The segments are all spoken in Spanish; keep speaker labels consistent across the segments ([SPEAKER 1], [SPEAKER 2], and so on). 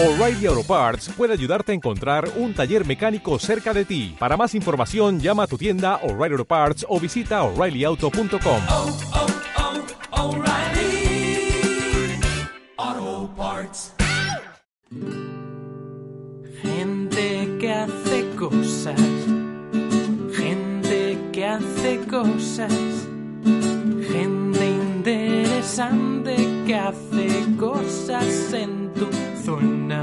[SPEAKER 1] O'Reilly Auto Parts puede ayudarte a encontrar un taller mecánico cerca de ti. Para más información, llama a tu tienda O'Reilly Auto Parts o visita oreillyauto.com.
[SPEAKER 2] oh, oh, Parts.
[SPEAKER 3] Gente que hace cosas. Gente que hace cosas. Gente interesante que hace cosas en tu zona.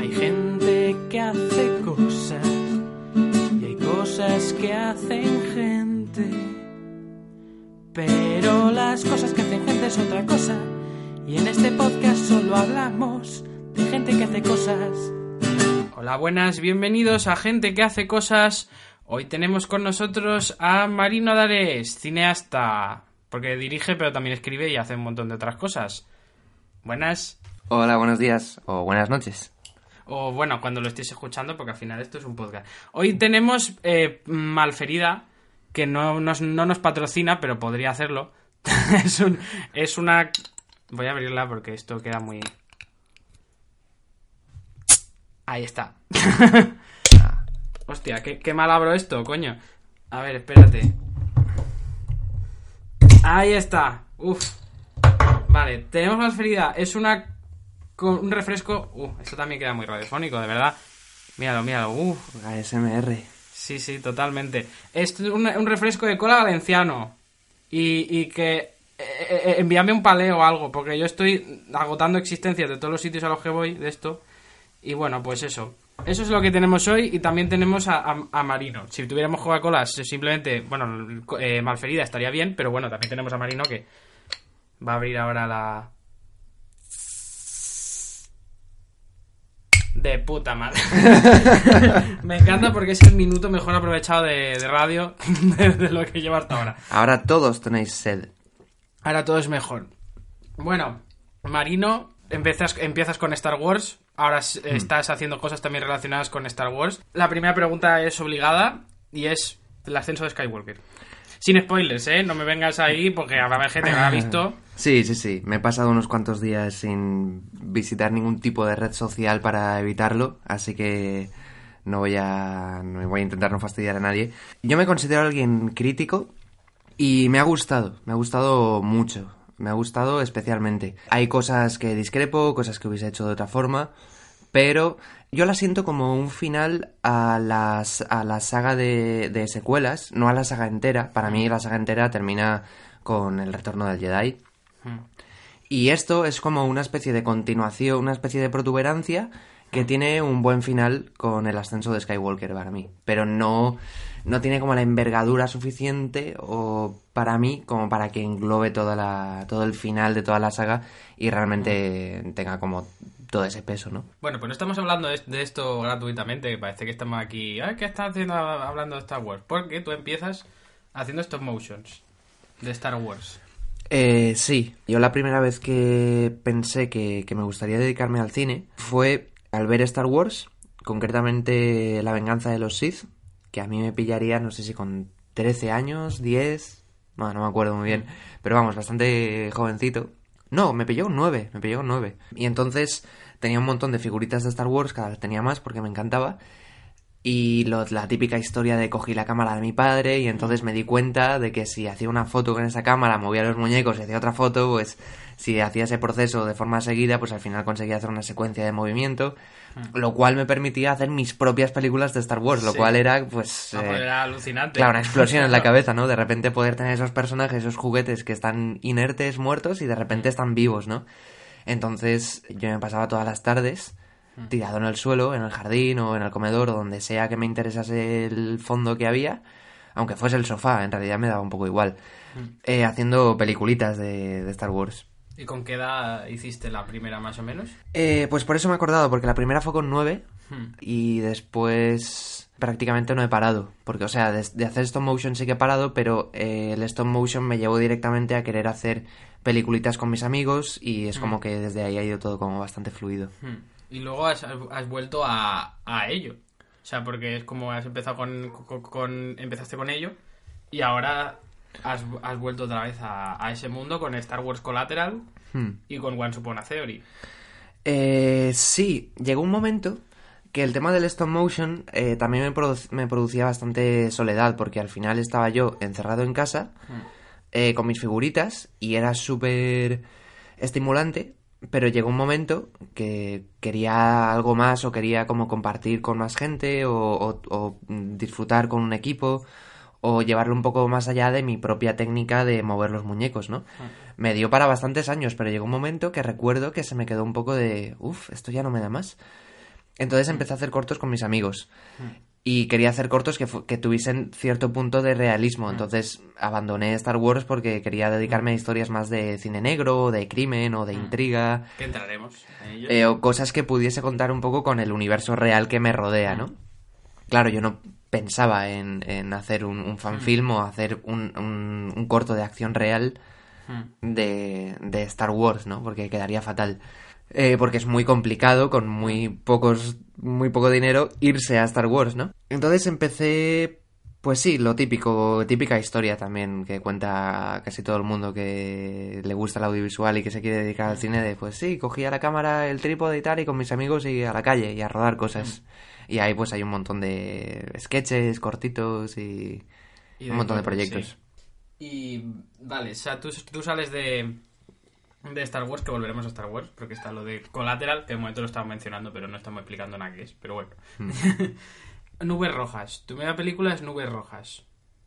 [SPEAKER 3] Hay gente que hace cosas. Y hay cosas que hacen gente. Pero las cosas que hacen gente es otra cosa. Y en este podcast solo hablamos de gente que hace cosas. Hola, buenas, bienvenidos a Gente que hace cosas. Hoy tenemos con nosotros a Marino Dares, cineasta. Porque dirige, pero también escribe y hace un montón de otras cosas. Buenas.
[SPEAKER 4] Hola, buenos días o buenas noches.
[SPEAKER 3] O bueno, cuando lo estéis escuchando, porque al final esto es un podcast. Hoy tenemos eh, Malferida, que no nos, no nos patrocina, pero podría hacerlo. es, un, es una... Voy a abrirla porque esto queda muy... Ahí está. Hostia, ¿qué, qué mal abro esto, coño. A ver, espérate. Ahí está. Uf. Vale, tenemos Malferida. Es una con un refresco. Uh, esto también queda muy radiofónico, de verdad. Míralo, míralo. Uf.
[SPEAKER 4] ASMR.
[SPEAKER 3] Sí, sí, totalmente. Es un, un refresco de cola valenciano. Y, y que. eh, eh, envíame un paleo o algo, porque yo estoy agotando existencias de todos los sitios a los que voy de esto. Y bueno, pues eso. Eso es lo que tenemos hoy y también tenemos a, a- a Marino. Si tuviéramos Coca-Cola, simplemente, bueno, eh, Malferida estaría bien, pero bueno, también tenemos a Marino que va a abrir ahora la... De puta madre. Me encanta porque es el minuto mejor aprovechado de, de radio de, de lo que llevo hasta ahora.
[SPEAKER 4] Ahora todos tenéis sed.
[SPEAKER 3] Ahora todo es mejor. Bueno, Marino, empiezas, empiezas con Star Wars. Ahora s- estás haciendo cosas también relacionadas con Star Wars. La primera pregunta es obligada y es el ascenso de Skywalker. Sin spoilers, ¿eh? No me vengas ahí porque habrá gente que ha visto.
[SPEAKER 4] Sí, sí, sí. Me he pasado unos cuantos días sin visitar ningún tipo de red social para evitarlo, así que no voy a, no voy a intentar no fastidiar a nadie. Yo me considero alguien crítico y me ha gustado, me ha gustado mucho, me ha gustado especialmente. Hay cosas que discrepo, cosas que hubiese hecho de otra forma, pero yo la siento como un final a, las, a la saga de, de secuelas, no a la saga entera. Para mí la saga entera termina con el retorno del Jedi. Y esto es como una especie de continuación, una especie de protuberancia que tiene un buen final con el ascenso de Skywalker para mí. Pero no, no tiene como la envergadura suficiente o para mí como para que englobe toda la, todo el final de toda la saga y realmente tenga como todo ese peso, ¿no?
[SPEAKER 3] Bueno, pues no estamos hablando de, esto gratuitamente, parece que estamos aquí. "Ay, ¿Qué estás haciendo hablando de Star Wars? Porque tú empiezas haciendo stop motions de Star Wars.
[SPEAKER 4] Eh, sí, yo la primera vez que pensé que, que me gustaría dedicarme al cine fue al ver Star Wars, concretamente La venganza de los Sith, que a mí me pillaría, no sé si con 13 años, 10, no, no me acuerdo muy bien, pero vamos, bastante jovencito. No, me pilló un 9, me pilló un 9. Y entonces tenía un montón de figuritas de Star Wars, cada vez tenía más porque me encantaba. Y lo- la típica historia de cogí la cámara de mi padre y entonces me di cuenta de que si hacía una foto con esa cámara, movía los muñecos y hacía otra foto, pues si hacía ese proceso de forma seguida, pues al final conseguía hacer una secuencia de movimiento, lo cual me permitía hacer mis propias películas de Star Wars, lo
[SPEAKER 3] Sí.
[SPEAKER 4] cual era pues... Eh,
[SPEAKER 3] pues era alucinante.
[SPEAKER 4] Claro, una explosión en la cabeza, ¿no? De repente poder tener esos personajes, esos juguetes que están inertes, muertos y de repente están vivos, ¿no? Entonces yo me pasaba todas las tardes tirado en el suelo, en el jardín o en el comedor o donde sea que me interesase el fondo que había, aunque fuese el sofá, en realidad me daba un poco igual, eh, haciendo peliculitas de, de Star Wars.
[SPEAKER 3] ¿Y con qué edad hiciste la primera más o menos?
[SPEAKER 4] Eh, pues por eso me he acordado, porque la primera fue con 9
[SPEAKER 3] Hmm.
[SPEAKER 4] y después prácticamente no he parado. Porque, o sea, de, de hacer stop motion sí que he parado, pero eh, el stop motion me llevó directamente a querer hacer peliculitas con mis amigos y es como que desde ahí ha ido todo como bastante fluido.
[SPEAKER 3] Hmm. Y luego has, has vuelto a, a ello. O sea, porque es como has empezado con, con- con- empezaste con ello y ahora has, has vuelto otra vez a, a ese mundo con Star Wars Collateral
[SPEAKER 4] Hmm.
[SPEAKER 3] y con Once Upon a Theory.
[SPEAKER 4] Eh, sí, llegó un momento que el tema del stop motion eh, también me, produ- me producía bastante soledad, porque al final estaba yo encerrado en casa eh, con mis figuritas y era súper estimulante, pero llegó un momento que quería algo más o quería como compartir con más gente o, o- o, mm, disfrutar con un equipo o llevarlo un poco más allá de mi propia técnica de mover los muñecos, ¿no? Me dio para bastantes años, pero llegó un momento que recuerdo que se me quedó un poco de, uff, esto ya no me da más. Entonces empecé a hacer cortos con mis amigos. Y quería hacer cortos que, que tuviesen cierto punto de realismo. Entonces abandoné Star Wars porque quería dedicarme a historias más de cine negro, de crimen o de intriga.
[SPEAKER 3] Que entraremos en ello.
[SPEAKER 4] eh, o cosas que pudiese contar un poco con el universo real que me rodea, ¿no? Claro, yo no pensaba en, en hacer un, un fanfilm o hacer un, un- un corto de acción real de, de Star Wars, ¿no? Porque quedaría fatal. Eh, porque es muy complicado, con muy pocos, muy poco dinero, irse a Star Wars, ¿no? Entonces empecé, pues sí, lo típico, típica historia también que cuenta casi todo el mundo que le gusta el audiovisual y que se quiere dedicar al cine de, pues sí, cogía la cámara, el trípode y tal, y con mis amigos y a la calle y a rodar cosas. Y ahí pues hay un montón de sketches, cortitos y,
[SPEAKER 3] Y
[SPEAKER 4] un montón de proyectos.
[SPEAKER 3] sí. Y vale, o sea, tú, tú sales de, de Star Wars, que volveremos a Star Wars, porque está lo de Collateral, que de momento lo estamos mencionando, pero no estamos explicando nada que es, pero bueno.
[SPEAKER 4] Hmm.
[SPEAKER 3] Nubes Rojas. Tu primera película es Nubes Rojas.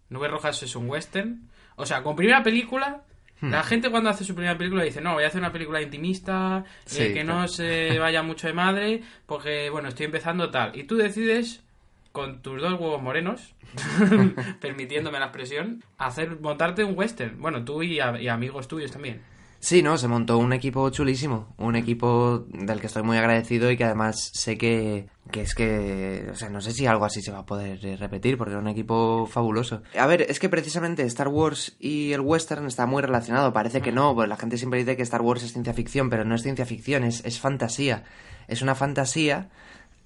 [SPEAKER 3] Nubes Rojas es un western. O sea, con primera película,
[SPEAKER 4] Hmm.
[SPEAKER 3] la gente cuando hace su primera película dice, no, voy a hacer una película intimista, eh, que
[SPEAKER 4] claro.
[SPEAKER 3] no se vaya mucho de madre, porque, bueno, estoy empezando tal. Y tú decides con tus dos huevos morenos, permitiéndome la expresión, hacer montarte un western. Bueno, tú y, a- y amigos tuyos también.
[SPEAKER 4] Sí, no, se montó un equipo chulísimo, un equipo del que estoy muy agradecido y que además sé que, que es que, o sea, no sé si algo así se va a poder repetir porque era un equipo fabuloso. A ver, es que precisamente Star Wars y el western está muy relacionado, parece que no, pues la gente siempre dice que Star Wars es ciencia ficción, pero no es ciencia ficción, es, es fantasía. Es una fantasía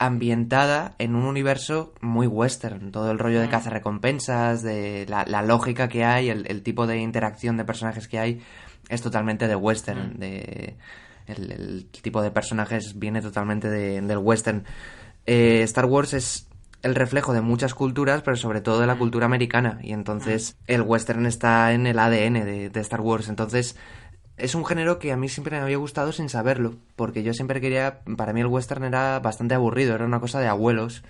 [SPEAKER 4] ambientada en un universo muy western, todo el rollo de cazarrecompensas, de la, la lógica que hay, el, el tipo de interacción de personajes que hay, es totalmente de western, de el, el tipo de personajes viene totalmente de- del western. Eh, Star Wars es el reflejo de muchas culturas, pero sobre todo de la cultura americana, y entonces el western está en el ADN de, de Star Wars, entonces es un género que a mí siempre me había gustado sin saberlo, porque yo siempre quería, para mí el western era bastante aburrido, era una cosa de abuelos,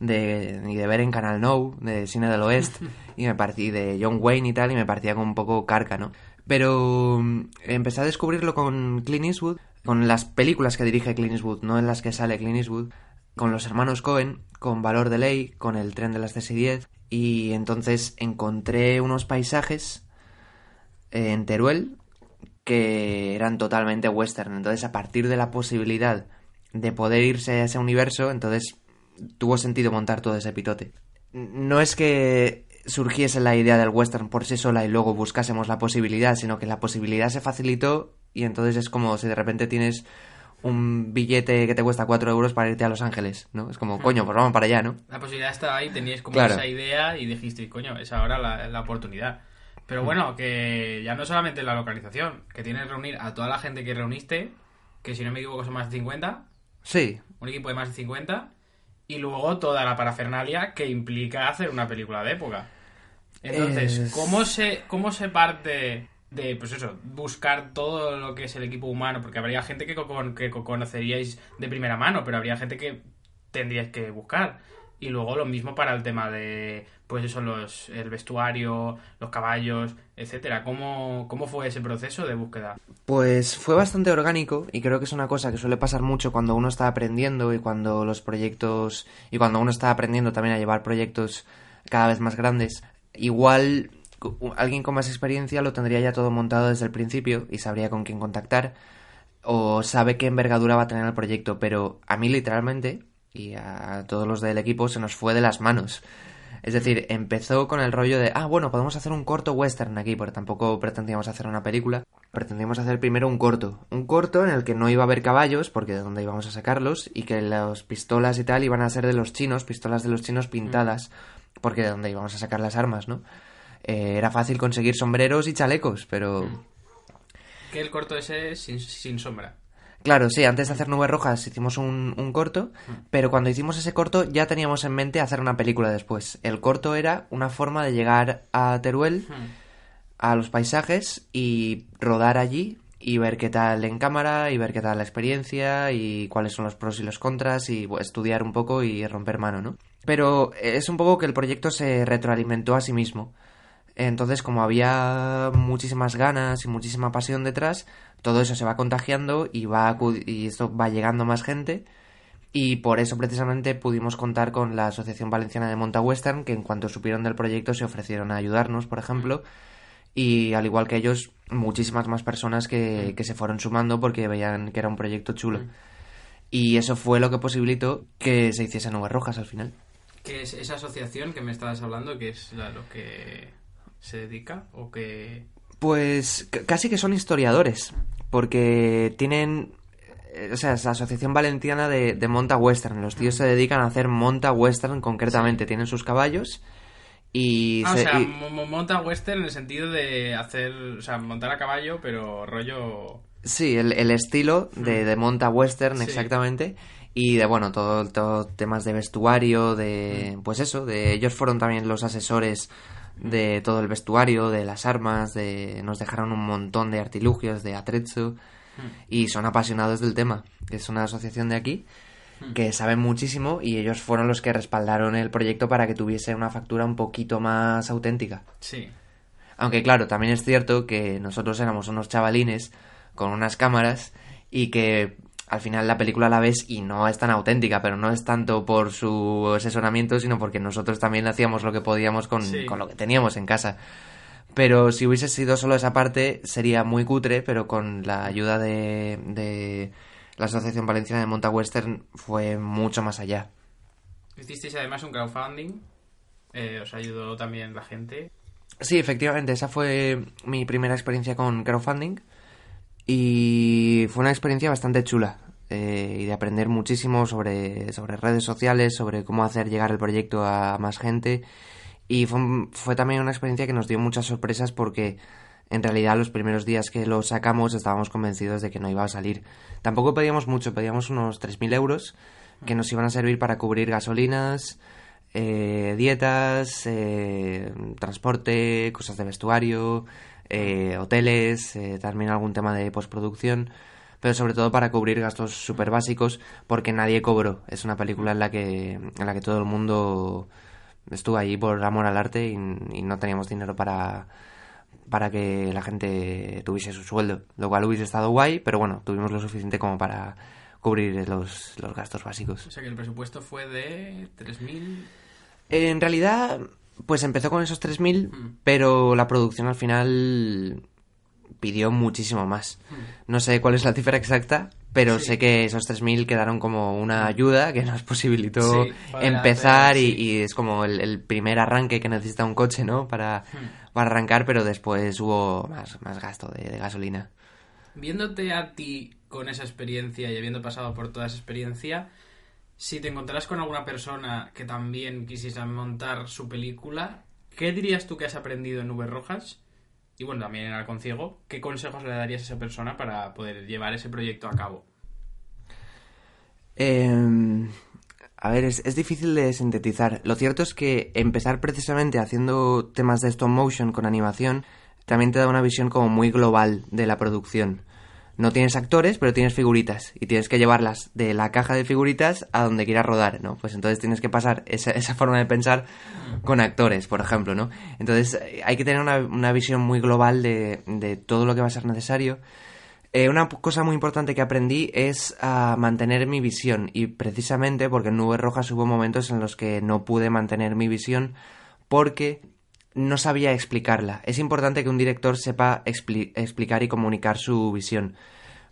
[SPEAKER 4] de, y de ver en Canal No, de Cine del Oeste, y me de John Wayne y tal, y me parecía como un poco carca, ¿no? Pero mm, empecé a descubrirlo con Clint Eastwood, con las películas que dirige Clint Eastwood, no en las que sale Clint Eastwood, con los hermanos Cohen, con Valor de Ley, con el tren de las CSI-10, y entonces encontré unos paisajes eh, en Teruel que eran totalmente western. Entonces, a partir de la posibilidad de poder irse a ese universo, entonces tuvo sentido montar todo ese pitote. No es que surgiese la idea del western por sí sola y luego buscásemos la posibilidad, sino que la posibilidad se facilitó y entonces es como si de repente tienes un billete que te cuesta 4 euros para irte a Los Ángeles, ¿no? Es como, coño, pues vamos para allá, ¿no?
[SPEAKER 3] La posibilidad estaba ahí, teníais como
[SPEAKER 4] Claro.
[SPEAKER 3] esa idea y dijisteis, coño, es ahora la, la oportunidad. Pero bueno, que ya no solamente la localización, que tienes que reunir a toda la gente que reuniste, que si no me equivoco son más de 50,
[SPEAKER 4] Sí,
[SPEAKER 3] un equipo de más de 50, y luego toda la parafernalia que implica hacer una película de época. Entonces,
[SPEAKER 4] Es-
[SPEAKER 3] ¿cómo se, ¿cómo se parte de, pues eso, buscar todo lo que es el equipo humano? Porque habría gente que, co- que co- conoceríais de primera mano, pero habría gente que tendríais que buscar. Y luego lo mismo para el tema de, pues eso, los, el vestuario, los caballos, etcétera. ¿Cómo, ¿Cómo fue ese proceso de búsqueda?
[SPEAKER 4] Pues fue bastante orgánico y creo que es una cosa que suele pasar mucho cuando uno está aprendiendo y cuando los proyectos y cuando uno está aprendiendo también a llevar proyectos cada vez más grandes. Igual alguien con más experiencia lo tendría ya todo montado desde el principio y sabría con quién contactar o sabe qué envergadura va a tener el proyecto, pero a mí literalmente y a todos los del equipo se nos fue de las manos. Es decir, empezó con el rollo de, ah, bueno, podemos hacer un corto western aquí, porque tampoco pretendíamos hacer una película. Pretendíamos hacer primero un corto. Un corto en el que no iba a haber caballos, porque de dónde íbamos a sacarlos, y que las pistolas y tal iban a ser de los chinos, pistolas de los chinos pintadas, porque de dónde íbamos a sacar las armas, ¿no? Eh, era fácil conseguir sombreros y chalecos, pero...
[SPEAKER 3] Que el corto ese es sin, sin sombra.
[SPEAKER 4] Claro, sí, antes de hacer Nubes Rojas hicimos un, corto, pero cuando hicimos ese corto ya teníamos en mente hacer una película después. El corto era una forma de llegar a Teruel, a los paisajes y rodar allí y ver qué tal en cámara y ver qué tal la experiencia y cuáles son los pros y los contras y estudiar un poco y romper mano, ¿no? Pero es un poco que el proyecto se retroalimentó a sí mismo. Entonces, como había muchísimas ganas y muchísima pasión detrás, todo eso se va contagiando y va y esto va llegando a más gente. Y por eso precisamente pudimos contar con la Asociación Valenciana de Monta Western, que en cuanto supieron del proyecto se ofrecieron a ayudarnos, por ejemplo. Y al igual que ellos, muchísimas más personas que, que se fueron sumando porque veían que era un proyecto chulo. Y eso fue lo que posibilitó que se hiciese Nubes Rojas al final.
[SPEAKER 3] ¿Qué es esa asociación que me estabas hablando, que es a lo que se dedica? ¿O que...?
[SPEAKER 4] Pues casi que son historiadores, porque tienen, eh, o sea, es la Asociación Valenciana de, de Monta Western. Los tíos se dedican a hacer Monta Western concretamente, tienen sus caballos y...
[SPEAKER 3] Ah, o
[SPEAKER 4] se-
[SPEAKER 3] sea,
[SPEAKER 4] y-
[SPEAKER 3] monta western en el sentido de hacer... O sea, montar a caballo, pero rollo...
[SPEAKER 4] Sí, el, el estilo de, de Monta Western,
[SPEAKER 3] Sí.
[SPEAKER 4] exactamente. Y de, bueno, todo, todo temas de vestuario, de... Pues eso, de ellos fueron también los asesores de todo el vestuario, de las armas, de... Nos dejaron un montón de artilugios, de atrecho. Y son apasionados del tema. Es una asociación de aquí que saben muchísimo y ellos fueron los que respaldaron el proyecto para que tuviese una factura un poquito más auténtica.
[SPEAKER 3] Sí.
[SPEAKER 4] Aunque claro, también es cierto que nosotros éramos unos chavalines con unas cámaras y que al final la película la ves y no es tan auténtica, pero no es tanto por su asesoramiento, sino porque nosotros también hacíamos lo que podíamos con,
[SPEAKER 3] Sí.
[SPEAKER 4] con lo que teníamos en casa. Pero si hubiese sido solo esa parte, sería muy cutre, pero con la ayuda de, de la Asociación Valenciana de Monta Western fue mucho más allá.
[SPEAKER 3] Hicisteis además un crowdfunding. Eh, os ayudó también la gente.
[SPEAKER 4] Sí, efectivamente, esa fue mi primera experiencia con crowdfunding y fue una experiencia bastante chula eh, y de aprender muchísimo sobre, sobre redes sociales, sobre cómo hacer llegar el proyecto a más gente y fue, fue también una experiencia que nos dio muchas sorpresas porque en realidad los primeros días que lo sacamos estábamos convencidos de que no iba a salir. Tampoco pedíamos mucho, pedíamos unos 3.000 euros que nos iban a servir para cubrir gasolinas, eh, dietas, eh, transporte, cosas de vestuario, eh, hoteles, eh, también algún tema de postproducción, pero sobre todo para cubrir gastos súper básicos porque nadie cobró. Es una película en la que, en la que todo el mundo estuvo allí por amor al arte y, y no teníamos dinero para para que la gente tuviese su sueldo, lo cual hubiese estado guay, pero bueno, tuvimos lo suficiente como para cubrir los, los gastos básicos.
[SPEAKER 3] O sea que el presupuesto fue de 3.000...
[SPEAKER 4] En realidad, pues empezó con esos 3.000,
[SPEAKER 3] Mm.
[SPEAKER 4] pero la producción al final pidió muchísimo más. No sé cuál es la cifra exacta, pero
[SPEAKER 3] Sí.
[SPEAKER 4] sé que esos 3.000 quedaron como una ayuda que nos posibilitó
[SPEAKER 3] Sí,
[SPEAKER 4] empezar y,
[SPEAKER 3] sí.
[SPEAKER 4] y es como el, el primer arranque que necesita un coche, ¿no? Para,
[SPEAKER 3] Hmm.
[SPEAKER 4] para arrancar, pero después hubo más, más gasto de, de gasolina.
[SPEAKER 3] Viéndote a ti con esa experiencia y habiendo pasado por toda esa experiencia, si te encontraras con alguna persona que también quisiese montar su película, ¿qué dirías tú que has aprendido en Nubes Rojas? Y bueno, también en Alconciego, ¿qué consejos le darías a esa persona para poder llevar ese proyecto a cabo?
[SPEAKER 4] Eh, a ver, es, es difícil de sintetizar. Lo cierto es que empezar precisamente haciendo temas de stop motion con animación también te da una visión como muy global de la producción. No tienes actores, pero tienes figuritas y tienes que llevarlas de la caja de figuritas a donde quieras rodar, ¿no? Pues entonces tienes que pasar esa, forma de pensar con actores, por ejemplo, ¿no? Entonces eh, hay que tener una, visión muy global de, de todo lo que va a ser necesario. Eh, una cosa muy importante que aprendí es a mantener mi visión y precisamente porque en Nubes Rojas hubo momentos en los que no pude mantener mi visión porque no sabía explicarla. Es importante que un director sepa expli- explicar y comunicar su visión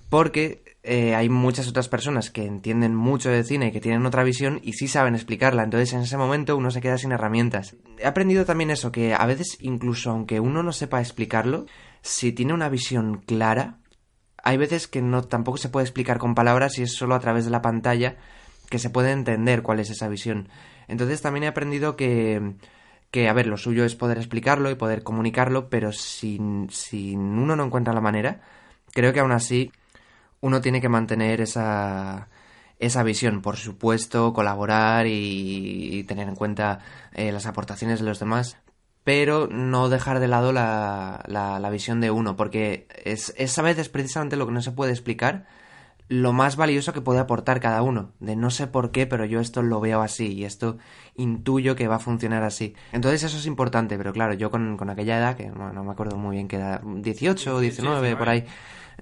[SPEAKER 4] porque eh, hay muchas otras personas que entienden mucho de cine y que tienen otra visión y sí saben explicarla. Entonces en ese momento uno se queda sin herramientas. He aprendido también eso, que a veces incluso aunque uno no sepa explicarlo, si tiene una visión clara, hay veces que no tampoco se puede explicar con palabras y es solo a través de la pantalla que se puede entender cuál es esa visión. Entonces también he aprendido que, que a ver, lo suyo es poder explicarlo y poder comunicarlo, pero si, si uno no encuentra la manera, creo que aún así uno tiene que mantener esa, esa visión, por supuesto, colaborar y, tener en cuenta eh, las aportaciones de los demás, pero no dejar de lado la, la, la visión de uno, porque es, es a veces precisamente lo que no se puede explicar, lo más valioso que puede aportar cada uno. De no sé por qué, pero yo esto lo veo así y esto intuyo que va a funcionar así. Entonces eso es importante, pero claro, yo con, con aquella edad, que no, no me acuerdo muy bien qué edad, 18 o 19, por ahí,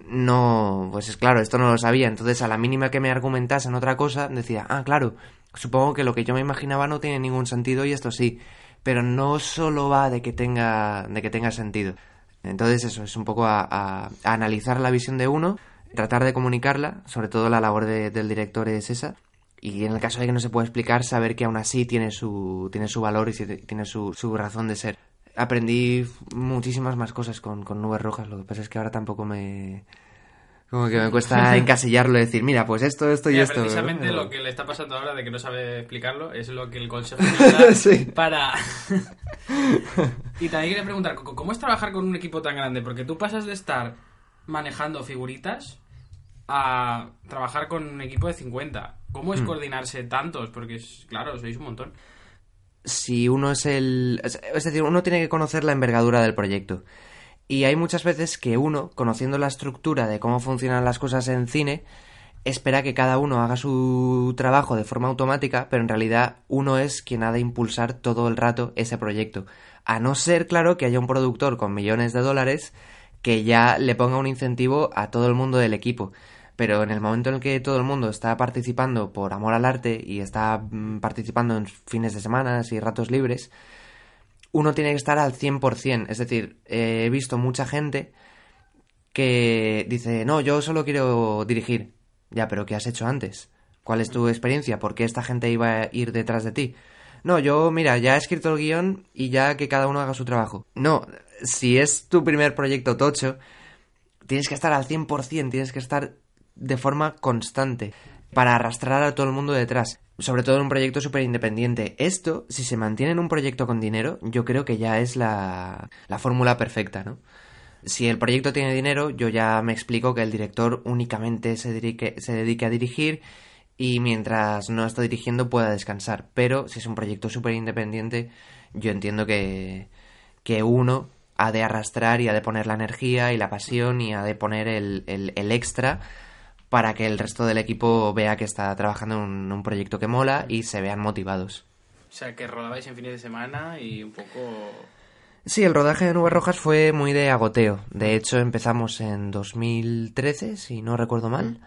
[SPEAKER 4] no, pues es claro, esto no lo sabía. Entonces a la mínima que me argumentasen otra cosa, decía, ah, claro, supongo que lo que yo me imaginaba no tiene ningún sentido y esto sí. Pero no solo va de que tenga, de que tenga sentido. Entonces eso, es un poco a, a- a analizar la visión de uno, tratar de comunicarla, sobre todo la labor de- del director es esa, y en el caso de que no se pueda explicar, saber que aún así tiene su, tiene su valor y tiene su, su razón de ser. Aprendí muchísimas más cosas con, con Nubes Rojas, lo que pasa es que ahora tampoco me... Como que me cuesta encasillarlo y decir, mira, pues esto, esto y
[SPEAKER 3] Mira,
[SPEAKER 4] esto.
[SPEAKER 3] precisamente
[SPEAKER 4] ¿no?
[SPEAKER 3] lo que le está pasando ahora de que no sabe explicarlo es lo que el consejo nos da
[SPEAKER 4] Sí.
[SPEAKER 3] para... y también quería preguntar, ¿cómo cómo es trabajar con un equipo tan grande? Porque tú pasas de estar manejando figuritas a trabajar con un equipo de 50. ¿Cómo es
[SPEAKER 4] Hmm.
[SPEAKER 3] coordinarse tantos? Porque, es, claro, sois un montón.
[SPEAKER 4] si uno es el... Es es decir, uno tiene que conocer la envergadura del proyecto. Y hay muchas veces que uno, conociendo la estructura de cómo funcionan las cosas en cine, espera que cada uno haga su trabajo de forma automática, pero en realidad uno es quien ha de impulsar todo el rato ese proyecto. A no ser, claro, que haya un productor con millones de dólares que ya le ponga un incentivo a todo el mundo del equipo. Pero en el momento en el que todo el mundo está participando por amor al arte y está mm, participando en fines de semana y ratos libres, uno tiene que estar al 100%. Es decir, eh, he visto mucha gente que dice, no, yo solo quiero dirigir. Ya, pero ¿qué has hecho antes? ¿Cuál es tu experiencia? ¿Por qué esta gente iba a ir detrás de ti? No, yo, mira, ya he escrito el guion y ya que cada uno haga su trabajo. No, si es tu primer proyecto tocho, tienes que estar al 100%, tienes que estar de forma constante para arrastrar a todo el mundo detrás. Sobre todo en un proyecto súper independiente. Esto, si se mantiene en un proyecto con dinero, yo creo que ya es la, la fórmula perfecta, ¿no? Si el proyecto tiene dinero, yo ya me explico que el director únicamente se dedique, se dedique a dirigir y mientras no está dirigiendo pueda descansar. Pero si es un proyecto súper independiente, yo entiendo que, que uno ha de arrastrar y ha de poner la energía y la pasión y ha de poner el, el- el extra para que el resto del equipo vea que está trabajando en un, un proyecto que mola y se vean motivados.
[SPEAKER 3] O sea, que rodabais en fines de semana y un poco...
[SPEAKER 4] Sí, el rodaje de Nubes Rojas fue muy de agoteo. De hecho, empezamos en 2013, si no recuerdo mal,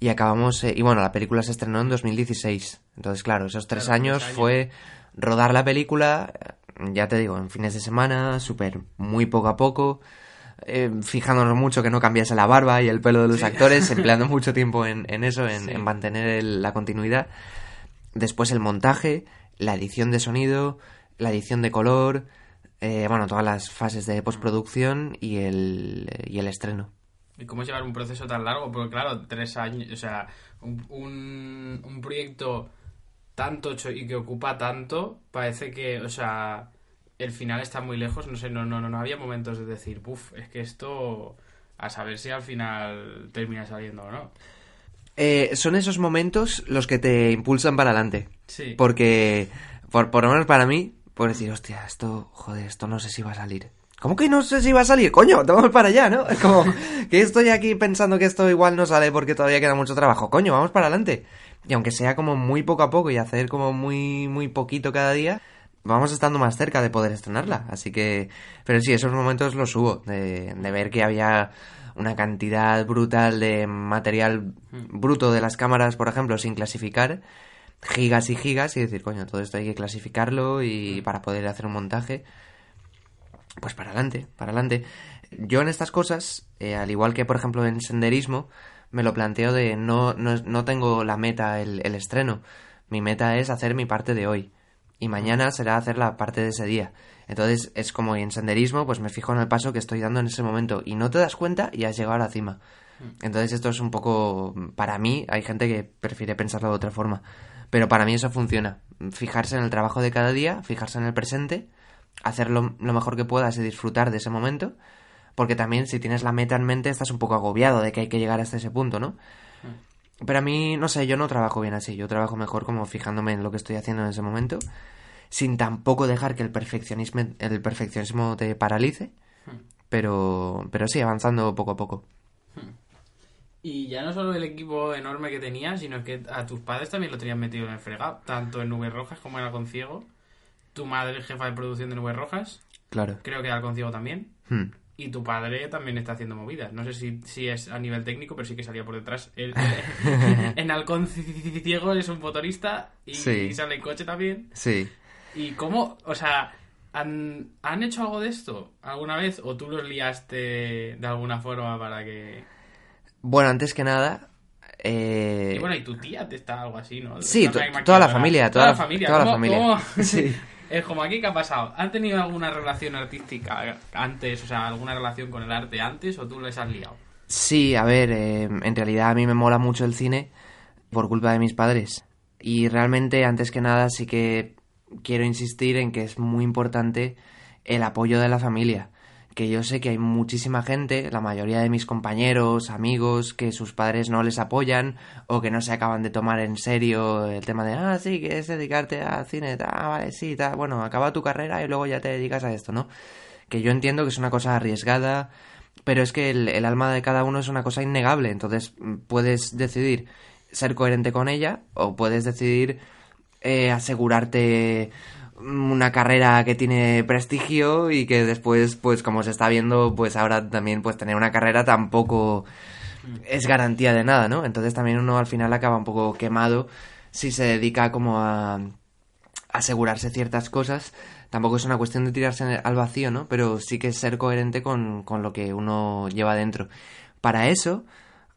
[SPEAKER 4] y acabamos... eh, y bueno, la película se estrenó en 2016. Entonces, claro, esos tres
[SPEAKER 3] Claro,
[SPEAKER 4] años
[SPEAKER 3] años.
[SPEAKER 4] fue rodar la película, eh, ya te digo, en fines de semana, súper, muy poco a poco, eh, fijándonos mucho que no cambiase la barba y el pelo de los
[SPEAKER 3] Sí.
[SPEAKER 4] actores, empleando mucho tiempo en, en eso, en,
[SPEAKER 3] Sí.
[SPEAKER 4] en mantener el- la continuidad. Después el montaje, la edición de sonido, la edición de color, eh, bueno, todas las fases de postproducción y el, y el estreno.
[SPEAKER 3] ¿Y cómo es llevar un proceso tan largo? Porque claro, tres años, o sea, un, un, un proyecto tan tocho y que ocupa tanto, parece que, o sea, el final está muy lejos, no sé, no, no, no, había momentos de decir, puf, es que esto, a saber si al final termina saliendo o no.
[SPEAKER 4] Eh, son esos momentos los que te impulsan para adelante.
[SPEAKER 3] Sí.
[SPEAKER 4] Porque, por, por lo menos para mí, por decir, hostia, esto, joder, esto no sé si va a salir. ¿Cómo que no sé si va a salir? Coño, vamos para allá, ¿no? Es como que estoy aquí pensando que esto igual no sale porque todavía queda mucho trabajo. Coño, vamos para adelante. Y aunque sea como muy poco a poco y hacer como muy, muy poquito cada día, vamos estando más cerca de poder estrenarla. Así que, pero sí, esos momentos los hubo, de, de ver que había una cantidad brutal de material bruto de las cámaras, por ejemplo, sin clasificar, gigas y gigas, y decir, coño, todo esto hay que clasificarlo y para poder hacer un montaje, pues para adelante, para adelante. Yo en estas cosas, eh, al igual que por ejemplo en senderismo, me lo planteo de no, no, no tengo la meta el, el estreno. Mi meta es hacer mi parte de hoy. Y mañana será hacer la parte de ese día. Entonces es como en senderismo, pues me fijo en el paso que estoy dando en ese momento. Y no te das cuenta y has llegado a la cima. Entonces esto es un poco... Para mí, hay gente que prefiere pensarlo de otra forma. Pero para mí eso funciona. Fijarse en el trabajo de cada día, fijarse en el presente, hacer lo, lo mejor que puedas y disfrutar de ese momento Porque también si tienes la meta en mente estás un poco agobiado de que hay que llegar hasta ese punto, ¿no? Pero a mí, no sé, yo no trabajo bien así. Yo trabajo mejor como fijándome en lo que estoy haciendo en ese momento, sin tampoco dejar que el perfeccionismo, el perfeccionismo te paralice. Pero, pero sí, avanzando poco a poco.
[SPEAKER 3] Y ya no solo el equipo enorme que tenías, sino que a tus padres también lo tenían metido en el fregado, tanto en Nubes Rojas como en Alconciego. Tu madre es jefa de producción de Nubes Rojas,
[SPEAKER 4] Claro.
[SPEAKER 3] creo que Alconciego también.
[SPEAKER 4] Hmm.
[SPEAKER 3] Y tu padre también está haciendo movidas. No sé si, si es a nivel técnico, pero sí que salía por detrás. Él- en Alconciego es un motorista y,
[SPEAKER 4] Sí.
[SPEAKER 3] sale en coche también.
[SPEAKER 4] Sí.
[SPEAKER 3] ¿Y cómo, o sea, ¿han, han hecho algo de esto alguna vez? ¿O tú los liaste de alguna forma para que...?
[SPEAKER 4] Bueno, antes que nada. Eh...
[SPEAKER 3] Y bueno, y tu tía te está algo así, ¿no?
[SPEAKER 4] Sí, toda la familia, toda la-
[SPEAKER 3] familia.
[SPEAKER 4] toda la
[SPEAKER 3] ¿Cómo-
[SPEAKER 4] familia.
[SPEAKER 3] cómo-
[SPEAKER 4] Sí.
[SPEAKER 3] Es como aquí, ¿qué ha pasado? ¿Han tenido alguna relación artística antes? O sea, ¿alguna relación con el arte antes o tú les has liado?
[SPEAKER 4] Sí, a ver, eh, en realidad a mí me mola mucho el cine por culpa de mis padres. Y realmente, antes que nada, sí que quiero insistir en que es muy importante el apoyo de la familia. Que yo sé que hay muchísima gente, la mayoría de mis compañeros, amigos, que sus padres no les apoyan o que no se acaban de tomar en serio el tema de, ah, sí, quieres dedicarte al cine, ah, vale, sí, ta, bueno, acaba tu carrera y luego ya te dedicas a esto, ¿no? Que yo entiendo que es una cosa arriesgada, pero es que el, alma de cada uno es una cosa innegable, entonces mm, puedes decidir ser coherente con ella o puedes decidir eh, asegurarte una carrera que tiene prestigio y que después, pues como se está viendo, pues ahora también pues tener una carrera tampoco es garantía de nada, ¿no? Entonces también uno al final acaba un poco quemado si se dedica como a asegurarse ciertas cosas. Tampoco es una cuestión de tirarse al vacío, ¿no? Pero sí que es ser coherente con, con lo que uno lleva dentro. Para eso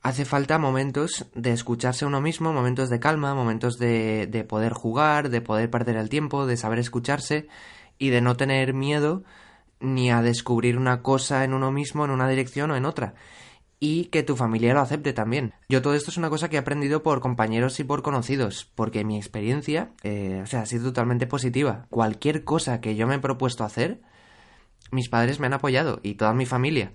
[SPEAKER 4] hace falta momentos de escucharse uno mismo, momentos de calma, momentos de, de poder jugar, de poder perder el tiempo, de saber escucharse y de no tener miedo ni a descubrir una cosa en uno mismo, en una dirección o en otra. Y que tu familia lo acepte también. Yo todo esto es una cosa que he aprendido por compañeros y por conocidos, porque mi experiencia, eh, o sea, ha sido totalmente positiva. Cualquier cosa que yo me he propuesto hacer, mis padres me han apoyado y toda mi familia.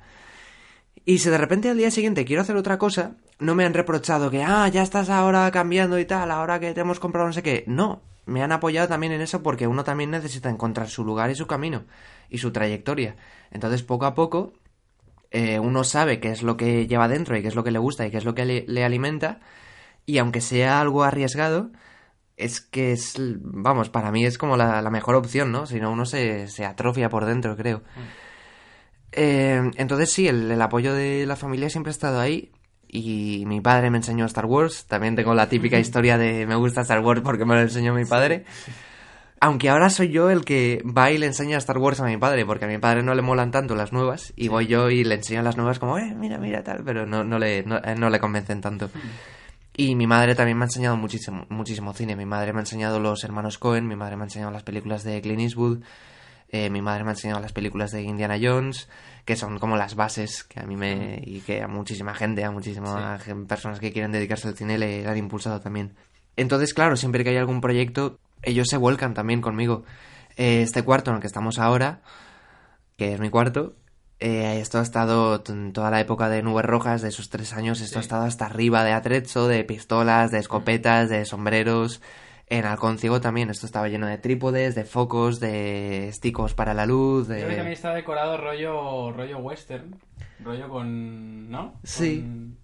[SPEAKER 4] Y si de repente al día siguiente quiero hacer otra cosa, no me han reprochado que, ah, ya estás ahora cambiando y tal, ahora que te hemos comprado no sé qué. No, me han apoyado también en eso porque uno también necesita encontrar su lugar y su camino y su trayectoria. Entonces, poco a poco, eh, uno sabe qué es lo que lleva dentro y qué es lo que le gusta y qué es lo que le, alimenta. Y aunque sea algo arriesgado, es que es, vamos, para mí es como la, mejor opción, ¿no? Si no, uno se, se atrofia por dentro, creo. Eh, entonces sí, el, el apoyo de la familia siempre ha estado ahí. Y mi padre me enseñó Star Wars. También tengo la típica historia de me gusta Star Wars porque me lo enseñó mi padre. Aunque ahora soy yo el que va y le enseña Star Wars a mi padre, porque a mi padre no le molan tanto las nuevas, y voy yo y le enseño las nuevas como, eh, mira, mira, tal, pero no, no, le, no, eh, no le convencen tanto. Y mi madre también me ha enseñado muchísimo, muchísimo cine. Mi madre me ha enseñado Los Hermanos Cohen, mi madre me ha enseñado las películas de Clint Eastwood, eh, mi madre me ha enseñado las películas de Indiana Jones, que son como las bases que a mí me... y que a muchísima gente, a muchísimas personas que quieren dedicarse al cine le, le han impulsado también. Entonces, claro, siempre que hay algún proyecto, ellos se vuelcan también conmigo. Eh, este cuarto en el que estamos ahora, que es mi cuarto, eh, esto ha estado toda la época de nubes rojas, de esos tres años, esto ha estado hasta arriba de atrezzo, de pistolas, de escopetas, de sombreros. En Halcón Ciego también, esto estaba lleno de trípodes, de focos, de esticos para la luz,
[SPEAKER 3] Creo que también
[SPEAKER 4] de...
[SPEAKER 3] está decorado rollo, rollo western, rollo con, ¿no?
[SPEAKER 4] Sí.
[SPEAKER 3] Con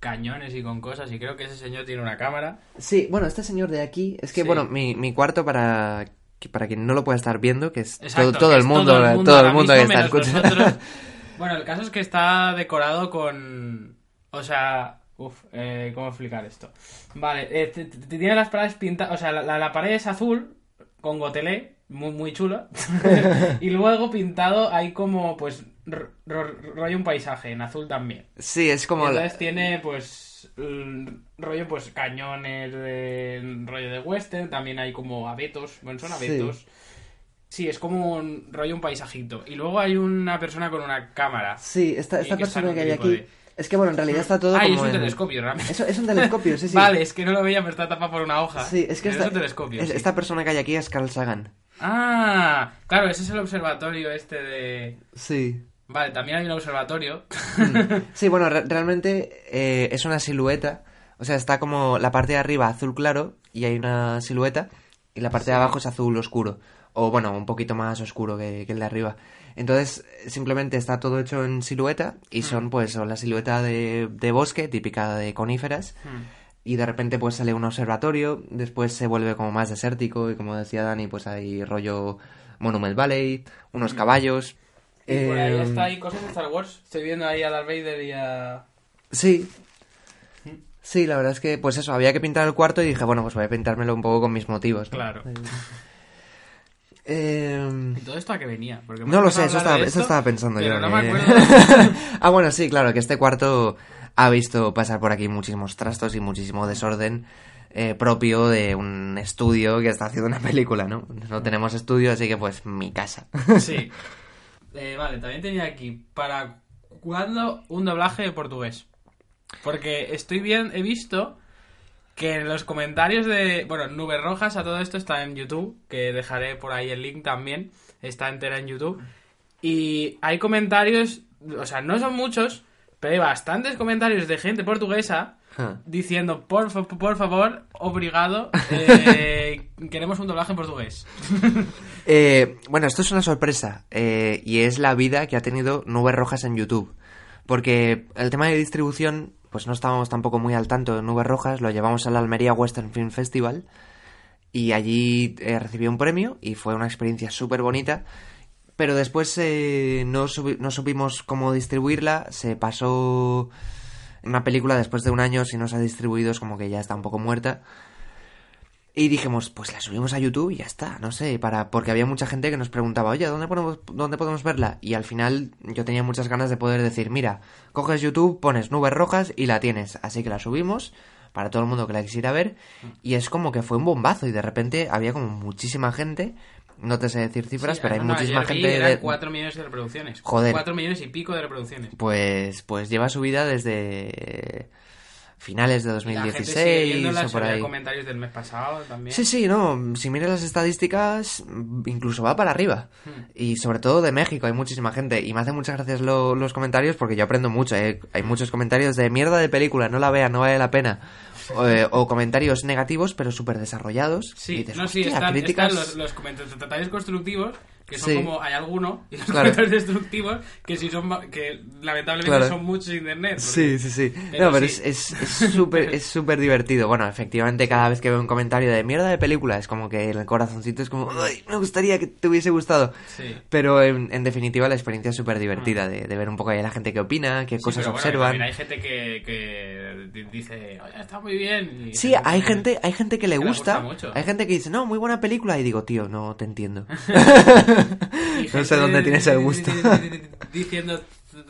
[SPEAKER 3] cañones y con cosas, y creo que ese señor tiene una cámara.
[SPEAKER 4] Sí, bueno, este señor de aquí, es que,
[SPEAKER 3] Sí.
[SPEAKER 4] bueno, mi, mi cuarto para, que- para quien no lo pueda estar viendo, que es
[SPEAKER 3] Exacto,
[SPEAKER 4] todo, todo
[SPEAKER 3] que
[SPEAKER 4] el
[SPEAKER 3] es
[SPEAKER 4] mundo, todo el mundo, que está escuchando.
[SPEAKER 3] nosotros. Bueno, el caso es que está decorado con... O sea... Uf, eh, ¿cómo explicar esto? Vale, eh, tiene las paredes pintadas... O sea, la, la- la pared es azul, con gotelé, muy, muy chula. y luego pintado hay como, pues, ro- ro- rollo un paisaje, en azul también.
[SPEAKER 4] Sí, es
[SPEAKER 3] Y
[SPEAKER 4] como... la-
[SPEAKER 3] entonces tiene, pues, rollo, pues, cañones de rollo de western, también hay como abetos, bueno, son
[SPEAKER 4] Sí.
[SPEAKER 3] abetos. Sí, es como un rollo un paisajito. Y luego hay una persona con una cámara.
[SPEAKER 4] Sí, esta,
[SPEAKER 3] Y
[SPEAKER 4] esta
[SPEAKER 3] que está
[SPEAKER 4] persona que
[SPEAKER 3] un
[SPEAKER 4] hay aquí... Es que, bueno, en realidad está todo
[SPEAKER 3] Ah,
[SPEAKER 4] como
[SPEAKER 3] es un
[SPEAKER 4] en-
[SPEAKER 3] telescopio, realmente.
[SPEAKER 4] Es un telescopio, sí, sí.
[SPEAKER 3] Vale, es que no lo veía, pero está tapado por una hoja.
[SPEAKER 4] Sí, es que esta,
[SPEAKER 3] es un telescopio.
[SPEAKER 4] es-
[SPEAKER 3] sí.
[SPEAKER 4] esta persona que hay aquí es Carl Sagan.
[SPEAKER 3] Ah, claro, ese es el observatorio este de...
[SPEAKER 4] Sí.
[SPEAKER 3] Vale, también hay un observatorio.
[SPEAKER 4] Sí, bueno, re- realmente eh, es una silueta. O sea, está como la parte de arriba azul claro y hay una silueta y la parte de abajo es azul oscuro. O bueno, un poquito más oscuro que, que el de arriba. Entonces, simplemente está todo hecho en silueta y son pues o la silueta de, de bosque, típica de coníferas. Y de repente pues sale un observatorio, después se vuelve como más desértico y como decía Dani, pues hay rollo Monument Valley, unos caballos.
[SPEAKER 3] Y por ahí
[SPEAKER 4] Eh,
[SPEAKER 3] está ahí cosas de Star Wars. Estoy viendo ahí a Darth Vader y a...
[SPEAKER 4] Sí. Sí, la verdad es que, pues eso, había que pintar el cuarto y dije, bueno, pues voy a pintármelo un poco con mis motivos. ¿no?
[SPEAKER 3] Claro.
[SPEAKER 4] Eh,
[SPEAKER 3] ¿Y todo esto a qué venía? Porque
[SPEAKER 4] no lo sé, eso estaba,
[SPEAKER 3] de
[SPEAKER 4] eso
[SPEAKER 3] esto,
[SPEAKER 4] estaba pensando yo.
[SPEAKER 3] no
[SPEAKER 4] que-
[SPEAKER 3] me acuerdo.
[SPEAKER 4] ah, bueno, sí, claro, que este cuarto ha visto pasar por aquí muchísimos trastos y muchísimo desorden eh, propio de un estudio que está haciendo una película, ¿no? No tenemos estudio, así que pues mi casa.
[SPEAKER 3] Sí. Eh, vale, también tenía aquí, ¿para cuándo un doblaje de portugués? Porque estoy bien, he visto que en los comentarios de, bueno, Nubes Rojas a todo esto está en YouTube, que dejaré por ahí el link también, está entera en YouTube. Y hay comentarios, o sea, no son muchos, pero hay bastantes comentarios de gente portuguesa diciendo, por, fa- por favor, obrigado, eh, queremos un doblaje en portugués.
[SPEAKER 4] Eh, bueno, esto es una sorpresa eh, y es la vida que ha tenido Nubes Rojas en YouTube. Porque el tema de distribución, pues no estábamos tampoco muy al tanto de Nubes Rojas, lo llevamos al Almería Western Film Festival y allí eh, recibió un premio y fue una experiencia súper bonita. Pero después eh, no, no supimos cómo distribuirla, se pasó una película después de un año, si no se ha distribuido es como que ya está un poco muerta. Y dijimos, pues la subimos a YouTube y ya está, no sé, para porque había mucha gente que nos preguntaba, oye, ¿dónde podemos, ¿dónde podemos verla? Y al final yo tenía muchas ganas de poder decir, mira, coges YouTube, pones nubes rojas y la tienes. Así que la subimos para todo el mundo que la quisiera ver y es como que fue un bombazo y de repente había como muchísima gente, no te sé decir cifras,
[SPEAKER 3] Sí,
[SPEAKER 4] pero hay
[SPEAKER 3] no,
[SPEAKER 4] muchísima gente
[SPEAKER 3] eran
[SPEAKER 4] de...
[SPEAKER 3] 4 millones de reproducciones.
[SPEAKER 4] Joder.
[SPEAKER 3] 4 millones y pico de reproducciones.
[SPEAKER 4] Pues, pues lleva subida desde finales de
[SPEAKER 3] Y la gente sigue
[SPEAKER 4] 2016
[SPEAKER 3] viéndolas,
[SPEAKER 4] o por ahí.
[SPEAKER 3] comentarios del mes pasado también.
[SPEAKER 4] Sí, sí, no. Si miras las estadísticas, incluso va para arriba.
[SPEAKER 3] Hmm.
[SPEAKER 4] Y sobre todo de México, hay muchísima gente. Y me hacen muchas gracias lo- los comentarios porque yo aprendo mucho. eh. Hay muchos comentarios de mierda de película, no la vean, no vale la pena. O, eh, o comentarios negativos, pero súper desarrollados.
[SPEAKER 3] Sí,
[SPEAKER 4] dices,
[SPEAKER 3] no, sí,
[SPEAKER 4] "Hostia,
[SPEAKER 3] están,
[SPEAKER 4] críticas".
[SPEAKER 3] están los, los comentarios constructivos, que son
[SPEAKER 4] Sí.
[SPEAKER 3] como hay alguno, y los
[SPEAKER 4] Claro.
[SPEAKER 3] comentarios destructivos, que sí son, que lamentablemente
[SPEAKER 4] Claro.
[SPEAKER 3] son muchos en internet. porque-
[SPEAKER 4] Sí, sí, sí.
[SPEAKER 3] Pero
[SPEAKER 4] no, pero
[SPEAKER 3] sí.
[SPEAKER 4] es súper es súper divertido. Bueno, efectivamente, cada vez que veo un comentario de mierda de película, es como que el corazoncito es como, ay, me gustaría que te hubiese gustado.
[SPEAKER 3] Sí.
[SPEAKER 4] Pero en, en definitiva, la experiencia es súper divertida de, de ver un poco ahí a la gente que opina, qué cosas
[SPEAKER 3] pero
[SPEAKER 4] observan.
[SPEAKER 3] hay gente que, que di- dice, oye, está muy bien. y
[SPEAKER 4] Sí, hay gente, hay gente que le gusta,
[SPEAKER 3] gusta
[SPEAKER 4] hay gente que dice, no, muy buena película, y digo, tío, no te entiendo. No sé dónde tienes el gusto.
[SPEAKER 3] Diciendo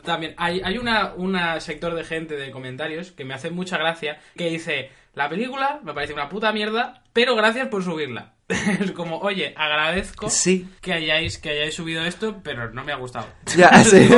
[SPEAKER 3] también, hay, hay una, una sector de gente de comentarios que me hace mucha gracia, que dice, la película me parece una puta mierda, pero gracias por subirla. es como, oye, agradezco
[SPEAKER 4] Sí.
[SPEAKER 3] que hayáis, que hayáis subido esto, pero no me ha gustado.
[SPEAKER 4] Ya, sí.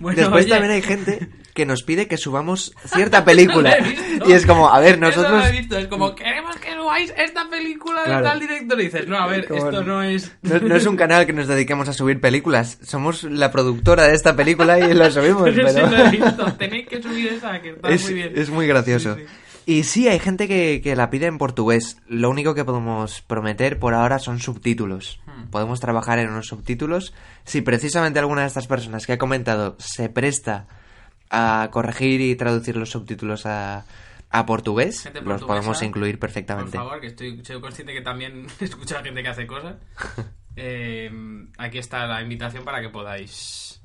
[SPEAKER 3] Bueno,
[SPEAKER 4] Después
[SPEAKER 3] oye.
[SPEAKER 4] también hay gente que nos pide que subamos cierta película.
[SPEAKER 3] Lo
[SPEAKER 4] y es como, a ver,
[SPEAKER 3] Eso lo
[SPEAKER 4] nosotros...
[SPEAKER 3] he visto, es como, queremos que subáis esta película
[SPEAKER 4] Claro.
[SPEAKER 3] de tal director. Y dices, no, a ver,
[SPEAKER 4] Como-
[SPEAKER 3] esto no es...
[SPEAKER 4] No, no es un canal que nos dediquemos a subir películas. Somos la productora de esta película y la subimos,
[SPEAKER 3] Pero sí
[SPEAKER 4] pero...
[SPEAKER 3] lo he visto. Tenéis que subir esa, que está
[SPEAKER 4] es,
[SPEAKER 3] muy bien.
[SPEAKER 4] es muy gracioso.
[SPEAKER 3] Sí, sí.
[SPEAKER 4] Y sí, hay gente que, que la pide en portugués. Lo único que podemos prometer por ahora son subtítulos.
[SPEAKER 3] Hmm.
[SPEAKER 4] Podemos trabajar en unos subtítulos. Si precisamente alguna de estas personas que ha comentado se presta a corregir y traducir los subtítulos a, a portugués, los podemos incluir
[SPEAKER 3] Por
[SPEAKER 4] perfectamente.
[SPEAKER 3] favor, que estoy, soy consciente que también escucha gente que hace cosas. Eh, aquí está la invitación para que podáis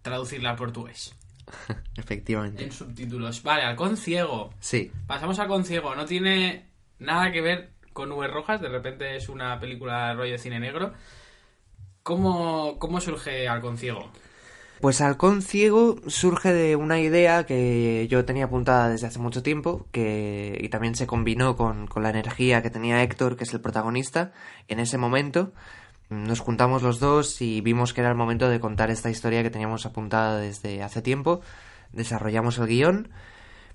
[SPEAKER 3] traducirla al portugués.
[SPEAKER 4] Efectivamente.
[SPEAKER 3] En subtítulos. Vale, Halcón Ciego.
[SPEAKER 4] Sí.
[SPEAKER 3] Pasamos a Halcón Ciego. No tiene nada que ver con nubes rojas. De repente es una película rollo de cine negro. ¿Cómo, cómo surge Halcón Ciego?
[SPEAKER 4] Pues Halcón Ciego surge de una idea que yo tenía apuntada desde hace mucho tiempo, que y también se combinó con, con la energía que tenía Héctor, que es el protagonista, en ese momento. Nos juntamos los dos y vimos que era el momento de contar esta historia que teníamos apuntada desde hace tiempo. Desarrollamos el guion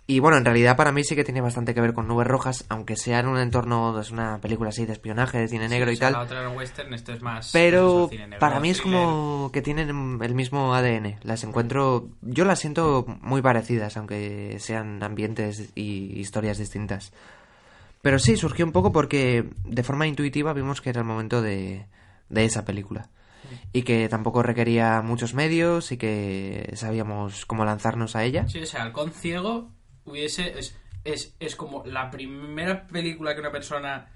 [SPEAKER 4] Y bueno, en realidad para mí sí que tiene bastante que ver con Nubes Rojas, aunque sea en un entorno, es una película así de espionaje, de cine negro
[SPEAKER 3] Sí,
[SPEAKER 4] y
[SPEAKER 3] o sea,
[SPEAKER 4] tal.
[SPEAKER 3] La otra era western, esto es más.
[SPEAKER 4] Pero
[SPEAKER 3] negro,
[SPEAKER 4] para mí es
[SPEAKER 3] thriller.
[SPEAKER 4] como que tienen el mismo ADN. Las encuentro, yo las siento muy parecidas, aunque sean ambientes y historias distintas. Pero sí, surgió un poco porque de forma intuitiva vimos que era el momento de, de esa película. Y que tampoco requería muchos medios y que sabíamos cómo lanzarnos a ella.
[SPEAKER 3] Sí, o sea, Halcón Ciego hubiese. Es, es, es como la primera película que una persona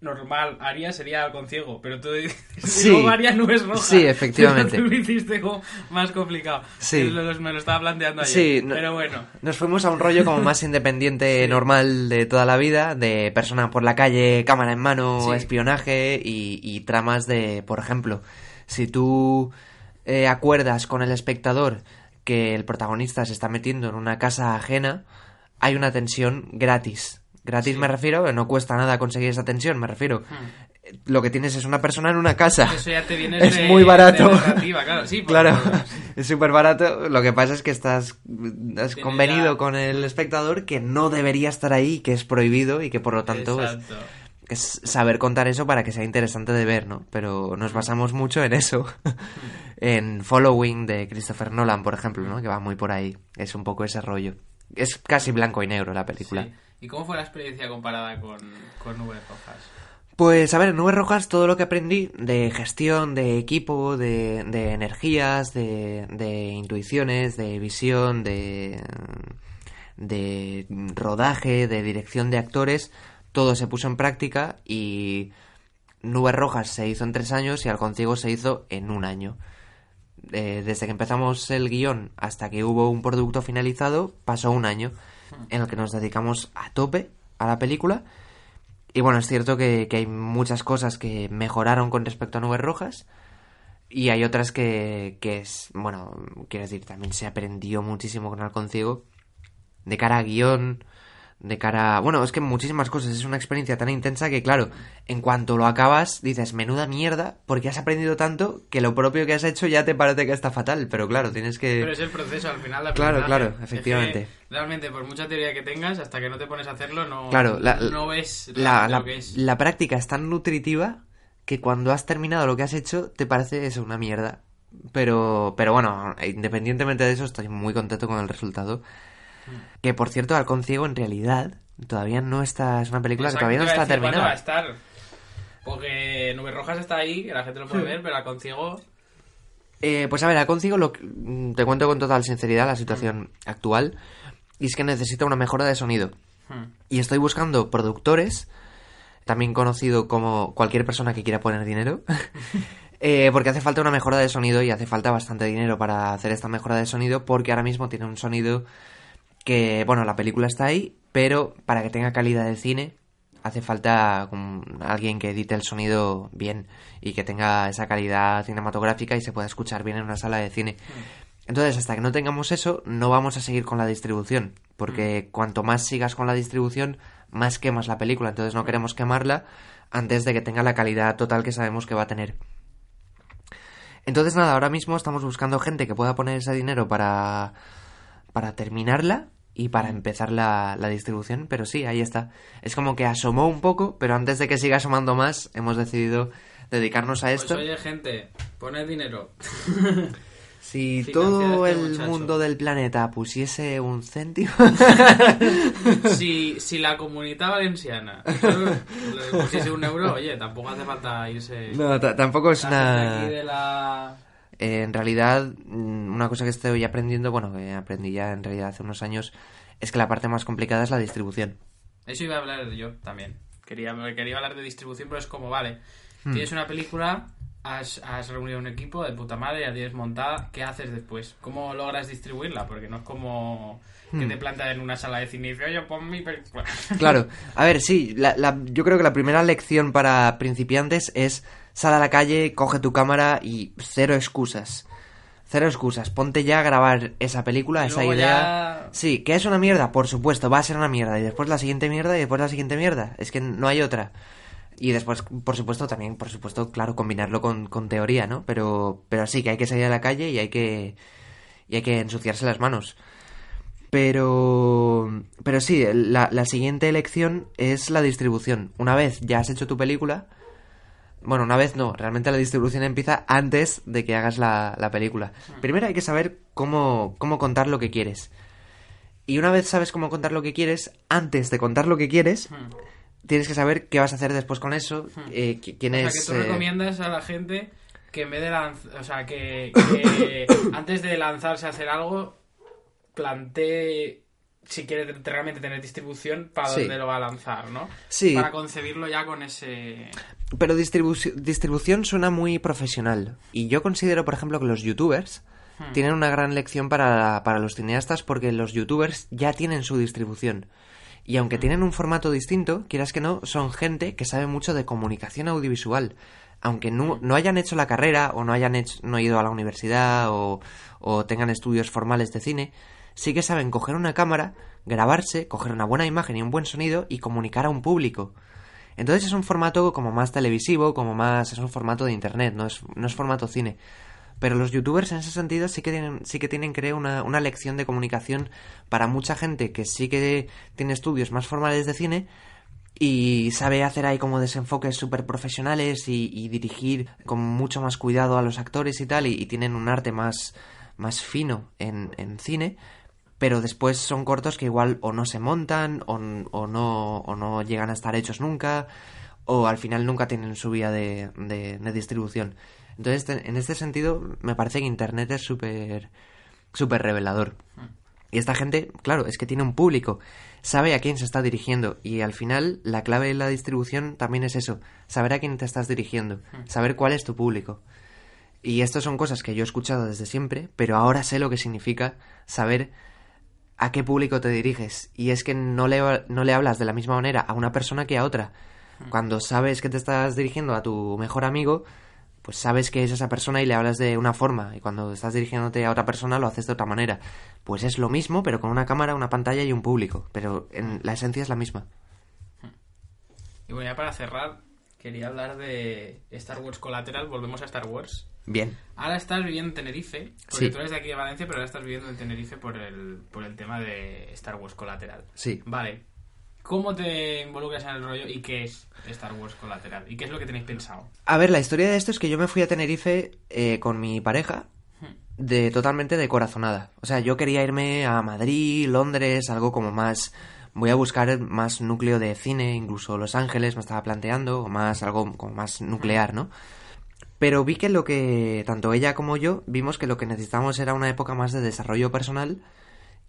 [SPEAKER 3] normal haría sería Halcón Ciego, pero tú dices,
[SPEAKER 4] Sí.
[SPEAKER 3] luego haría Nubes Rojas.
[SPEAKER 4] Sí, efectivamente.
[SPEAKER 3] Tú lo hiciste como más complicado.
[SPEAKER 4] Sí.
[SPEAKER 3] Es Me lo estaba planteando ayer.
[SPEAKER 4] Sí, no-
[SPEAKER 3] pero bueno.
[SPEAKER 4] Nos fuimos a un rollo como más independiente, normal de toda la vida, de persona por la calle, cámara en mano,
[SPEAKER 3] Sí.
[SPEAKER 4] espionaje y, y tramas de, por ejemplo, si tú eh, acuerdas con el espectador que el protagonista se está metiendo en una casa ajena, hay una tensión gratis. Gratis
[SPEAKER 3] Sí.
[SPEAKER 4] me refiero, no cuesta nada conseguir esa tensión, me refiero. Lo que tienes es una persona en una casa.
[SPEAKER 3] Hmm. Eso ya te viene
[SPEAKER 4] es
[SPEAKER 3] de-
[SPEAKER 4] muy barato.
[SPEAKER 3] claro, sí,
[SPEAKER 4] claro, es súper barato. Lo que pasa es que estás has
[SPEAKER 3] Tiene
[SPEAKER 4] convenido
[SPEAKER 3] ya-
[SPEAKER 4] con el espectador que no debería estar ahí, que es prohibido y que por lo tanto pues,
[SPEAKER 3] Exacto.
[SPEAKER 4] es saber contar eso para que sea interesante de ver, ¿no? Pero nos basamos mucho en eso. En Following de Christopher Nolan, por ejemplo, ¿no? Que va muy por ahí. Es un poco ese rollo. Es casi blanco y negro la película.
[SPEAKER 3] Sí. ¿Y cómo fue la experiencia comparada con, con Nubes Rojas?
[SPEAKER 4] Pues a ver, en Nubes Rojas todo lo que aprendí de gestión, de equipo, de, de energías, de, de intuiciones, de visión, de, de rodaje, de dirección de actores, todo se puso en práctica y Nubes Rojas se hizo en tres años y Halcón Ciego se hizo en un año. Eh, desde que empezamos el guion hasta que hubo un producto finalizado, pasó un año en el que nos dedicamos a tope a la película. Y bueno, es cierto que, hay muchas cosas que mejoraron con respecto a Nubes Rojas. Y hay otras que, que es, bueno, quiero decir, también se aprendió muchísimo con Halcón Ciego. De cara a guion, de cara a... Bueno, es que muchísimas cosas. Es una experiencia tan intensa que, claro, en cuanto lo acabas, dices, menuda mierda, porque has aprendido tanto que lo propio que has hecho ya te parece que está fatal. Pero claro, tienes que...
[SPEAKER 3] Pero es el proceso al final. de
[SPEAKER 4] Claro, claro, efectivamente.
[SPEAKER 3] Es que, realmente, por mucha teoría que tengas, hasta que no te pones a hacerlo, no,
[SPEAKER 4] Claro, la,
[SPEAKER 3] no ves
[SPEAKER 4] la, la-
[SPEAKER 3] lo que es.
[SPEAKER 4] la práctica es tan nutritiva que cuando has terminado lo que has hecho te parece eso, una mierda. Pero, pero bueno, independientemente de eso, estoy muy contento con el resultado. Que por cierto, Halcón Ciego en realidad todavía no está. Es una película
[SPEAKER 3] Exacto,
[SPEAKER 4] que todavía no está
[SPEAKER 3] cuándo va a
[SPEAKER 4] terminada.
[SPEAKER 3] estar. Porque Nubes Rojas está ahí, que la gente lo puede ver, pero con ciego.
[SPEAKER 4] Eh, pues a ver, Halcón Ciego lo mm, te cuento con total sinceridad la situación actual. Y es que necesita una mejora de sonido.
[SPEAKER 3] Hmm.
[SPEAKER 4] Y estoy buscando productores, también conocido como cualquier persona que quiera poner dinero, eh, porque hace falta una mejora de sonido y hace falta bastante dinero para hacer esta mejora de sonido, porque ahora mismo tiene un sonido que, bueno, la película está ahí, pero para que tenga calidad de cine hace falta alguien que edite el sonido bien y que tenga esa calidad cinematográfica y se pueda escuchar bien en una sala de cine. Entonces, hasta que no tengamos eso, no vamos a seguir con la distribución, porque cuanto más sigas con la distribución, más quemas la película, entonces no queremos quemarla antes de que tenga la calidad total que sabemos que va a tener. Entonces, nada, ahora mismo estamos buscando gente que pueda poner ese dinero para, para terminarla y para empezar la, la distribución, pero sí, ahí está. Es como que asomó un poco, pero antes de que siga asomando más, hemos decidido dedicarnos a
[SPEAKER 3] Pues
[SPEAKER 4] esto.
[SPEAKER 3] oye, gente, poned dinero.
[SPEAKER 4] Si todo
[SPEAKER 3] este
[SPEAKER 4] el
[SPEAKER 3] muchacho.
[SPEAKER 4] mundo del planeta pusiese un céntimo.
[SPEAKER 3] si, si la comunidad valenciana le pusiese un euro, oye, tampoco hace falta irse.
[SPEAKER 4] no, ta- tampoco es
[SPEAKER 3] la
[SPEAKER 4] una.
[SPEAKER 3] aquí de la.
[SPEAKER 4] Eh, en realidad, mm, una cosa que estoy aprendiendo, bueno, que aprendí ya en realidad hace unos años, es que la parte más complicada es la distribución.
[SPEAKER 3] Eso iba a hablar yo también. Quería, quería hablar de distribución, pero es como, vale,
[SPEAKER 4] Hmm.
[SPEAKER 3] tienes una película, has, has reunido un equipo de puta madre, ya tienes montada, ¿qué haces después? ¿Cómo logras distribuirla? Porque no es como que
[SPEAKER 4] Hmm.
[SPEAKER 3] te plantan en una sala de cine y dices, oye, pon mi película.
[SPEAKER 4] Claro, a ver, sí, la- la- yo creo que la primera lección para principiantes es sal a la calle, coge tu cámara y cero excusas. Cero excusas, ponte ya a grabar esa película, esa idea.
[SPEAKER 3] ya-
[SPEAKER 4] Sí, que es una mierda, por supuesto, va a ser una mierda. Y después la siguiente mierda y después la siguiente mierda. Es que no hay otra. Y después, por supuesto, también, por supuesto, claro, combinarlo con, con teoría, ¿no? Pero, pero sí, que hay que salir a la calle y hay que, y hay que ensuciarse las manos. Pero, pero sí, la, la siguiente elección es la distribución. Una vez ya has hecho tu película, bueno, una vez no, realmente la distribución empieza antes de que hagas la, la película. Primero hay que saber cómo, cómo contar lo que quieres. Y una vez sabes cómo contar lo que quieres, antes de contar lo que quieres, tienes que saber qué vas a hacer después con eso, eh, qui- quién
[SPEAKER 3] O sea,
[SPEAKER 4] es...
[SPEAKER 3] que tú
[SPEAKER 4] eh,
[SPEAKER 3] recomiendas a la gente que en vez de lanzar, o sea, que, que antes de lanzarse a hacer algo, plantee si quiere te- realmente tener distribución para
[SPEAKER 4] Sí.
[SPEAKER 3] dónde lo va a lanzar, ¿no?
[SPEAKER 4] Sí.
[SPEAKER 3] Para concebirlo ya con ese...
[SPEAKER 4] Pero distribu- distribución suena muy profesional. Y yo considero, por ejemplo, que los youtubers tienen una gran lección para, para los cineastas porque los youtubers ya tienen su distribución. Y aunque tienen un formato distinto, quieras que no, son gente que sabe mucho de comunicación audiovisual. Aunque no, no hayan hecho la carrera o no hayan hecho, no ido a la universidad o, o tengan estudios formales de cine, sí que saben coger una cámara, grabarse, coger una buena imagen y un buen sonido y comunicar a un público. Entonces es un formato como más televisivo, como más... es un formato de internet, no es, no es formato cine. Pero los youtubers en ese sentido sí que tienen, sí que tienen creo, una, una lección de comunicación para mucha gente que sí que tiene estudios más formales de cine y sabe hacer ahí como desenfoques súper profesionales y, dirigir con mucho más cuidado a los actores y tal, y, y tienen un arte más, más fino en, en cine, pero después son cortos que igual o no se montan o, o no, o no llegan a estar hechos nunca, o al final nunca tienen su vía de, de- de distribución. Entonces, en este sentido, me parece que Internet es súper súper revelador. Y esta gente, claro, es que tiene un público, sabe a quién se está dirigiendo y al final la clave de la distribución también es eso, saber a quién te estás dirigiendo, saber cuál es tu público. Y estas son cosas que yo he escuchado desde siempre, pero ahora sé lo que significa saber a qué público te diriges. Y es que no le, no le hablas de la misma manera a una persona que a otra. Cuando sabes que te estás dirigiendo a tu mejor amigo, pues sabes que es esa persona y le hablas de una forma. Y cuando estás dirigiéndote a otra persona, lo haces de otra manera. Pues es lo mismo, pero con una cámara, una pantalla y un público. Pero en, la esencia es la misma.
[SPEAKER 3] Y bueno, ya para cerrar, quería hablar de Star Wars Collateral, volvemos a Star Wars.
[SPEAKER 4] Bien.
[SPEAKER 3] Ahora estás viviendo en Tenerife, porque
[SPEAKER 4] Sí.
[SPEAKER 3] tú eres de aquí de Valencia, pero ahora estás viviendo en Tenerife por el, por el tema de Star Wars Collateral.
[SPEAKER 4] Sí.
[SPEAKER 3] Vale. ¿Cómo te involucras en el rollo y qué es Star Wars Collateral? ¿Y qué es lo que tenéis pensado?
[SPEAKER 4] A ver, la historia de esto es que yo me fui a Tenerife eh, con mi pareja de totalmente de corazonada. O sea, yo quería irme a Madrid, Londres, algo como más... Voy a buscar más núcleo de cine, incluso Los Ángeles me estaba planteando, o más algo como más nuclear, ¿no? Pero vi que lo que tanto ella como yo vimos que lo que necesitábamos era una época más de desarrollo personal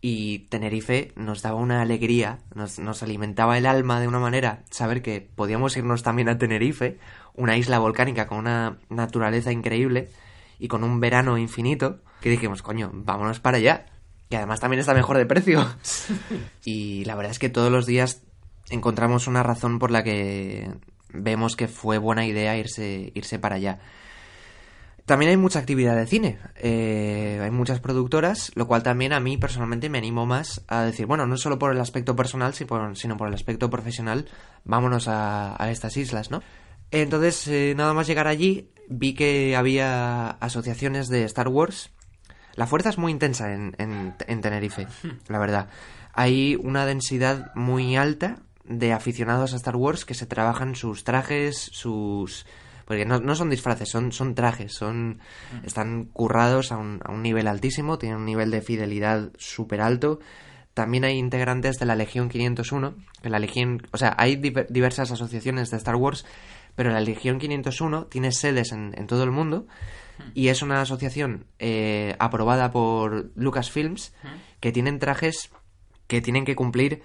[SPEAKER 4] y Tenerife nos daba una alegría, nos, nos alimentaba el alma de una manera, saber que podíamos irnos también a Tenerife, una isla volcánica con una naturaleza increíble y con un verano infinito, que dijimos, coño, vámonos para allá. Que además también está mejor de precio. y la verdad es que todos los días encontramos una razón por la que vemos que fue buena idea irse, irse para allá. También hay mucha actividad de cine, eh, hay muchas productoras, lo cual también a mí personalmente me animo más a decir, bueno, no solo por el aspecto personal, sino por el aspecto profesional, vámonos a, a estas islas, ¿no? Entonces, eh, nada más llegar allí, vi que había asociaciones de Star Wars. La fuerza es muy intensa en, en, en Tenerife, la verdad. Hay una densidad muy alta de aficionados a Star Wars que se trabajan sus trajes, sus... Porque no, no son disfraces, son, son trajes, son están currados a un, a un nivel altísimo, tienen un nivel de fidelidad súper alto. También hay integrantes de la Legión 501, que la Legión, o sea, hay diver- diversas asociaciones de Star Wars, pero la Legión 501 tiene sedes en, en todo el mundo y es una asociación eh, aprobada por Lucasfilms que tienen trajes que tienen que cumplir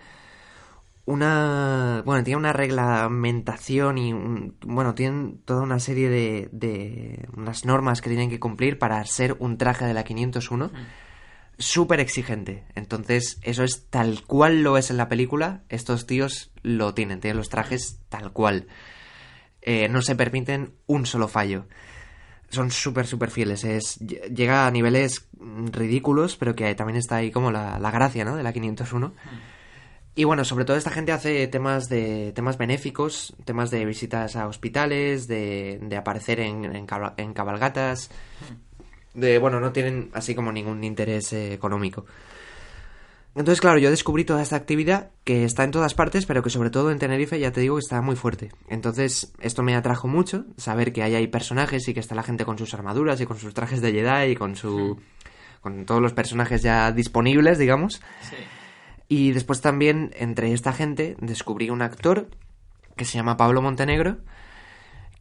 [SPEAKER 4] una bueno tiene una reglamentación y un- bueno tienen toda una serie de, de unas normas que tienen que cumplir para ser un traje de la 501 súper exigente entonces eso es tal cual lo es en la película estos tíos lo tienen tienen los trajes tal cual Eh, no se permiten un solo fallo son súper, súper fieles. Es, ll- llega a niveles mm, ridículos, pero que también está ahí como la, la gracia, ¿no? De la 501. Y bueno, sobre todo esta gente hace temas de temas benéficos, temas de visitas a hospitales, de, de aparecer en, en, cabal- en cabalgatas. De, bueno, no tienen así como ningún interés eh, económico. Entonces, claro, yo descubrí toda esta actividad que está en todas partes, pero que sobre todo en Tenerife ya te digo que está muy fuerte. Entonces, esto me atrajo mucho, saber que ahí hay personajes y que está la gente con sus armaduras y con sus trajes de Jedi y con su... con todos los personajes ya disponibles, digamos.
[SPEAKER 3] Sí.
[SPEAKER 4] Y después también, entre esta gente, descubrí un actor que se llama Pablo Montenegro,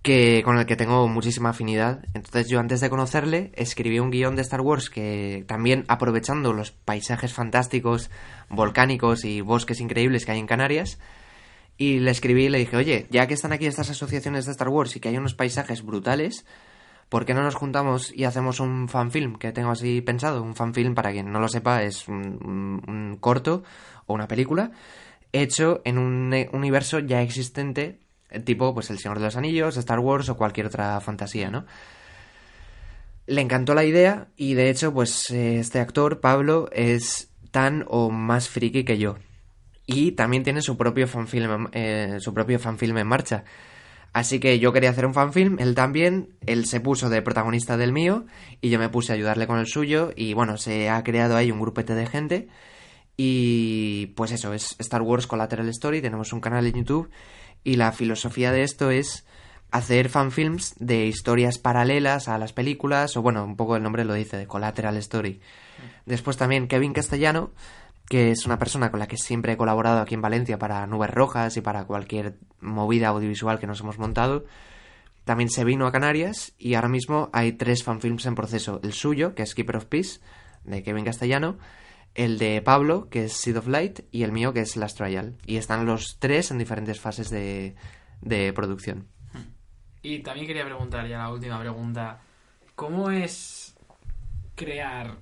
[SPEAKER 4] que con el que tengo muchísima afinidad. Entonces yo antes de conocerle escribí un guion de Star Wars que también aprovechando los paisajes fantásticos, volcánicos y bosques increíbles que hay en Canarias, y le escribí y le dije, oye, ya que están aquí estas asociaciones de Star Wars y que hay unos paisajes brutales, ¿por qué no nos juntamos y hacemos un fanfilm que tengo así pensado? Un fanfilm, para quien no lo sepa, es un, corto o una película hecho en un eh, universo ya existente, eh, tipo pues El Señor de los Anillos, Star Wars o cualquier otra fantasía, ¿no? Le encantó la idea y de hecho pues eh, este actor, Pablo, es tan o más friki que yo. Y también tiene su propio fanfilm, eh, su propio fanfilm en marcha. Así que yo quería hacer un fanfilm, él también, él se puso de protagonista del mío y yo me puse a ayudarle con el suyo y bueno, se ha creado ahí un grupete de gente y pues eso, es Star Wars Collateral Story, tenemos un canal en YouTube y la filosofía de esto es hacer fanfilms de historias paralelas a las películas, o bueno, un poco el nombre lo dice, de Collateral Story. Después también Kevin Castellano, que es una persona con la que siempre he colaborado aquí en Valencia para Nubes Rojas y para cualquier movida audiovisual que nos hemos montado. También se vino a Canarias y ahora mismo hay tres fanfilms en proceso. El suyo, que es Keeper of Peace, de Kevin Castellano, el de Pablo, que es Seed of Light, y el mío, que es Last Trial. Y están los tres en diferentes fases de, de producción.
[SPEAKER 3] Y también quería preguntar ya la última pregunta. ¿Cómo es crear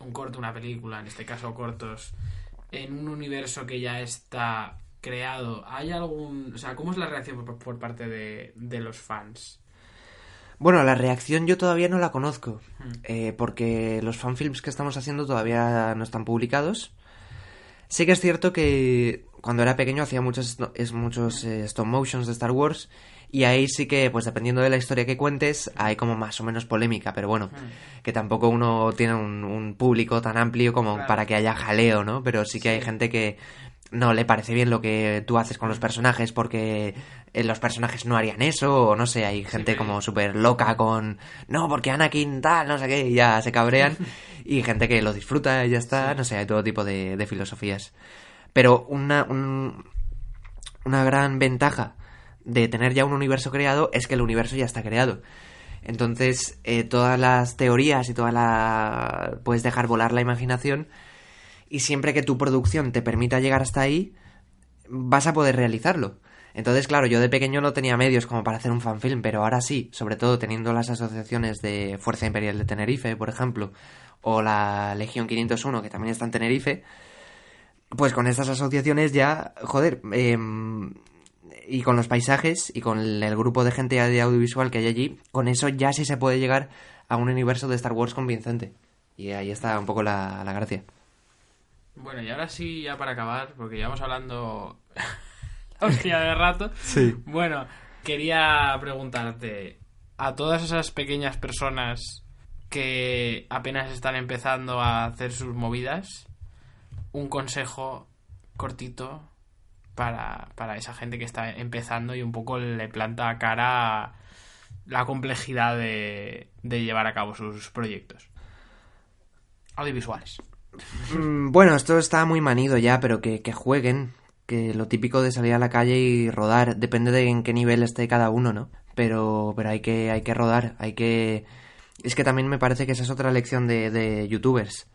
[SPEAKER 3] un corto, una película, en este caso cortos, en un universo que ya está creado? ¿Hay algún... O sea, ¿cómo es la reacción por, por parte de, de los fans?
[SPEAKER 4] Bueno, la reacción yo todavía no la conozco,
[SPEAKER 3] Hmm.
[SPEAKER 4] eh, porque los fanfilms que estamos haciendo todavía no están publicados. Sí que es cierto que cuando era pequeño hacía muchos, es, muchos eh, stop motions de Star Wars y ahí sí que, pues dependiendo de la historia que cuentes, hay como más o menos polémica, pero bueno, que tampoco uno tiene un, un público tan amplio como
[SPEAKER 3] Claro.
[SPEAKER 4] para que haya jaleo, ¿no? Pero sí que hay gente que no le parece bien lo que tú haces con los personajes porque eh, los personajes no harían eso, o no sé, hay gente como súper loca con, no, porque Anakin tal, no sé qué, y ya se cabrean, y gente que lo disfruta y ya está, no sé, hay todo tipo de, de filosofías. Pero una, un- una gran ventaja de tener ya un universo creado es que el universo ya está creado. Entonces, eh, todas las teorías y toda la... puedes dejar volar la imaginación y siempre que tu producción te permita llegar hasta ahí, vas a poder realizarlo. Entonces, claro, yo de pequeño no tenía medios como para hacer un fanfilm, pero ahora sí, sobre todo teniendo las asociaciones de Fuerza Imperial de Tenerife, por ejemplo, o la Legión 501, que también está en Tenerife, pues con estas asociaciones ya, joder, em, y con los paisajes y con el, el grupo de gente de audiovisual que hay allí, con eso ya sí se puede llegar a un universo de Star Wars convincente. Y ahí está un poco la, la gracia.
[SPEAKER 3] Bueno, y ahora sí, ya para acabar, porque llevamos hablando hostia de rato.
[SPEAKER 4] Sí.
[SPEAKER 3] Bueno, quería preguntarte a todas esas pequeñas personas que apenas están empezando a hacer sus movidas, un consejo cortito para, para esa gente que está empezando y un poco le planta cara la complejidad de, de llevar a cabo sus proyectos audiovisuales.
[SPEAKER 4] Mm, Bueno, esto está muy manido ya, pero que, que jueguen. Que lo típico de salir a la calle y rodar, depende de en qué nivel esté cada uno, ¿no? Pero, pero hay que, hay que rodar, hay que... Es que también me parece que esa es otra lección de, de youtubers.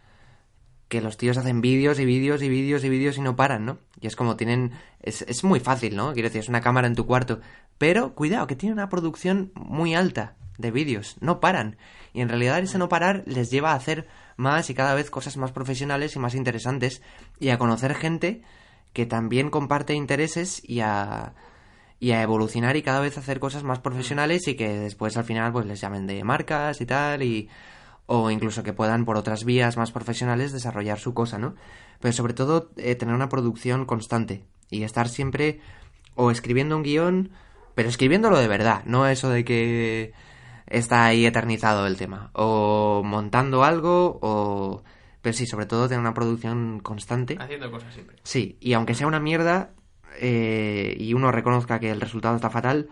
[SPEAKER 4] Que los tíos hacen vídeos y vídeos y vídeos y vídeos y no paran, ¿no? Y es como tienen... Es, es muy fácil, ¿no? Quiero decir, es una cámara en tu cuarto. Pero, cuidado, que tiene una producción muy alta de vídeos. No paran. Y en realidad ese no parar les lleva a hacer más y cada vez cosas más profesionales y más interesantes. Y a conocer gente que también comparte intereses y a, y a evolucionar y cada vez hacer cosas más profesionales y que después al final pues les llamen de marcas y tal y o incluso que puedan por otras vías más profesionales desarrollar su cosa, ¿no? Pero sobre todo eh, tener una producción constante y estar siempre o escribiendo un guion, pero escribiéndolo de verdad, no eso de que está ahí eternizado el tema, o montando algo o pero sí, sobre todo tener una producción constante.
[SPEAKER 3] Haciendo cosas siempre.
[SPEAKER 4] Sí, y aunque sea una mierda eh, y uno reconozca que el resultado está fatal,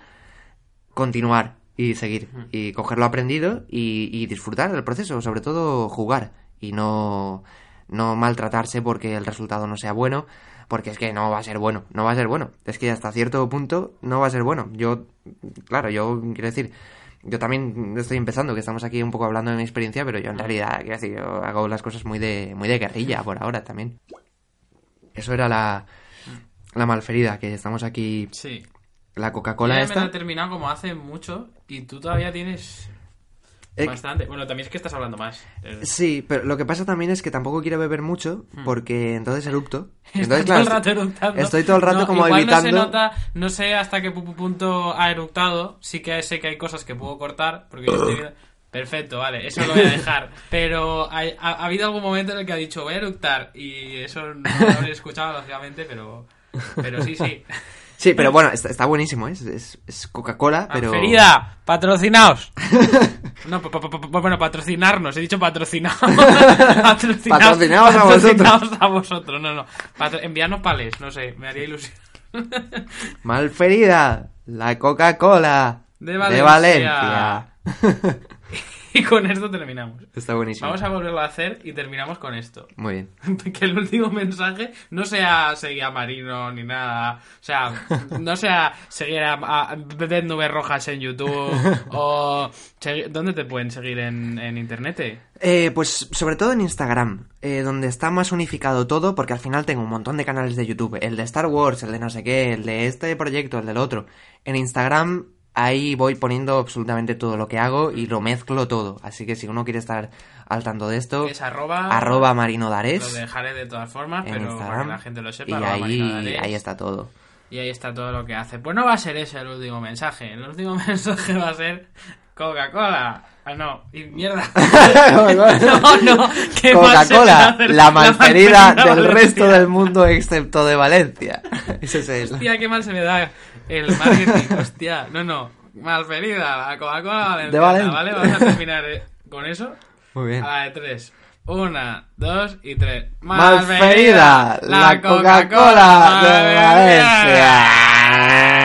[SPEAKER 4] continuar y seguir y coger lo aprendido y, y disfrutar del proceso, sobre todo jugar y no, no maltratarse porque el resultado no sea bueno, porque es que no va a ser bueno, no va a ser bueno, es que hasta cierto punto no va a ser bueno. Yo, claro, yo quiero decir, yo también estoy empezando, que estamos aquí un poco hablando de mi experiencia, pero yo en realidad, quiero decir, yo hago las cosas muy de, muy de guerrilla por ahora también. Eso era la, la malferida, que estamos aquí,
[SPEAKER 3] Sí.
[SPEAKER 4] La Coca-Cola
[SPEAKER 3] ya me la
[SPEAKER 4] esta.
[SPEAKER 3] he terminado como hace mucho y tú todavía tienes
[SPEAKER 4] Eh,
[SPEAKER 3] bastante. Bueno, también es que estás hablando más. Eh,
[SPEAKER 4] Sí, pero lo que pasa también es que tampoco quiero beber mucho porque entonces erupto. Entonces, claro,
[SPEAKER 3] Hmm. todo el rato eructando.
[SPEAKER 4] estoy todo el rato
[SPEAKER 3] No,
[SPEAKER 4] como
[SPEAKER 3] igual
[SPEAKER 4] evitando.
[SPEAKER 3] No se nota, no sé hasta qué pu- pu- punto ha eructado. Sí que sé que hay cosas que puedo cortar porque yo estoy viendo- Perfecto, vale, eso lo voy a dejar. Pero ha, ha habido algún momento en el que ha dicho voy a eructar y eso no lo habré escuchado, lógicamente, pero, pero sí, sí.
[SPEAKER 4] Sí, pero bueno, está, está buenísimo, ¿eh? es, es, es Coca-Cola, pero...
[SPEAKER 3] Ferida, patrocinaos. No, pa- pa- pa- bueno, patrocinarnos, he dicho patrocinaos. patrocinaos,
[SPEAKER 4] Patrocinaos a vosotros.
[SPEAKER 3] patrocinaos a vosotros, no, no. Patro- enviarnos pales, no sé, me haría ilusión.
[SPEAKER 4] Malferida, la Coca-Cola
[SPEAKER 3] De Valencia.
[SPEAKER 4] Valencia.
[SPEAKER 3] Y con esto terminamos.
[SPEAKER 4] está buenísimo.
[SPEAKER 3] Vamos a volverlo a hacer y terminamos con esto.
[SPEAKER 4] Muy bien.
[SPEAKER 3] Que el último mensaje no sea seguir a Marino ni nada. O sea, no sea seguir a, a Bebed Nubes Rojas en YouTube. O. ¿Dónde te pueden seguir en, en internet?
[SPEAKER 4] Eh, pues sobre todo en Instagram, eh, donde está más unificado todo, porque al final tengo un montón de canales de YouTube, el de Star Wars, el de no sé qué, el de este proyecto, el del otro. En Instagram ahí voy poniendo absolutamente todo lo que hago y lo mezclo todo, así que si uno quiere estar al tanto de esto,
[SPEAKER 3] Es arroba.
[SPEAKER 4] arroba Marino
[SPEAKER 3] Lo dejaré de todas formas, pero para que la gente lo sepa.
[SPEAKER 4] y ahí, está todo.
[SPEAKER 3] Y ahí está todo lo que hace. Pues no va a ser ese el último mensaje. El último mensaje va a ser Coca-Cola. Ah, no. Y mierda. no, no. ¿qué más se puede
[SPEAKER 4] Coca-Cola, la malferida del resto del mundo excepto de Valencia. Ese es el-
[SPEAKER 3] Hostia, qué mal se me da el marketing. Hostia, no, no. Malferida, la Coca-Cola valenciana,
[SPEAKER 4] De Valencia.
[SPEAKER 3] ¿vale? Vamos a terminar eh, con eso.
[SPEAKER 4] Muy bien.
[SPEAKER 3] A la de tres. Una, dos y tres.
[SPEAKER 4] Malferida, la Coca-Cola de Valencia.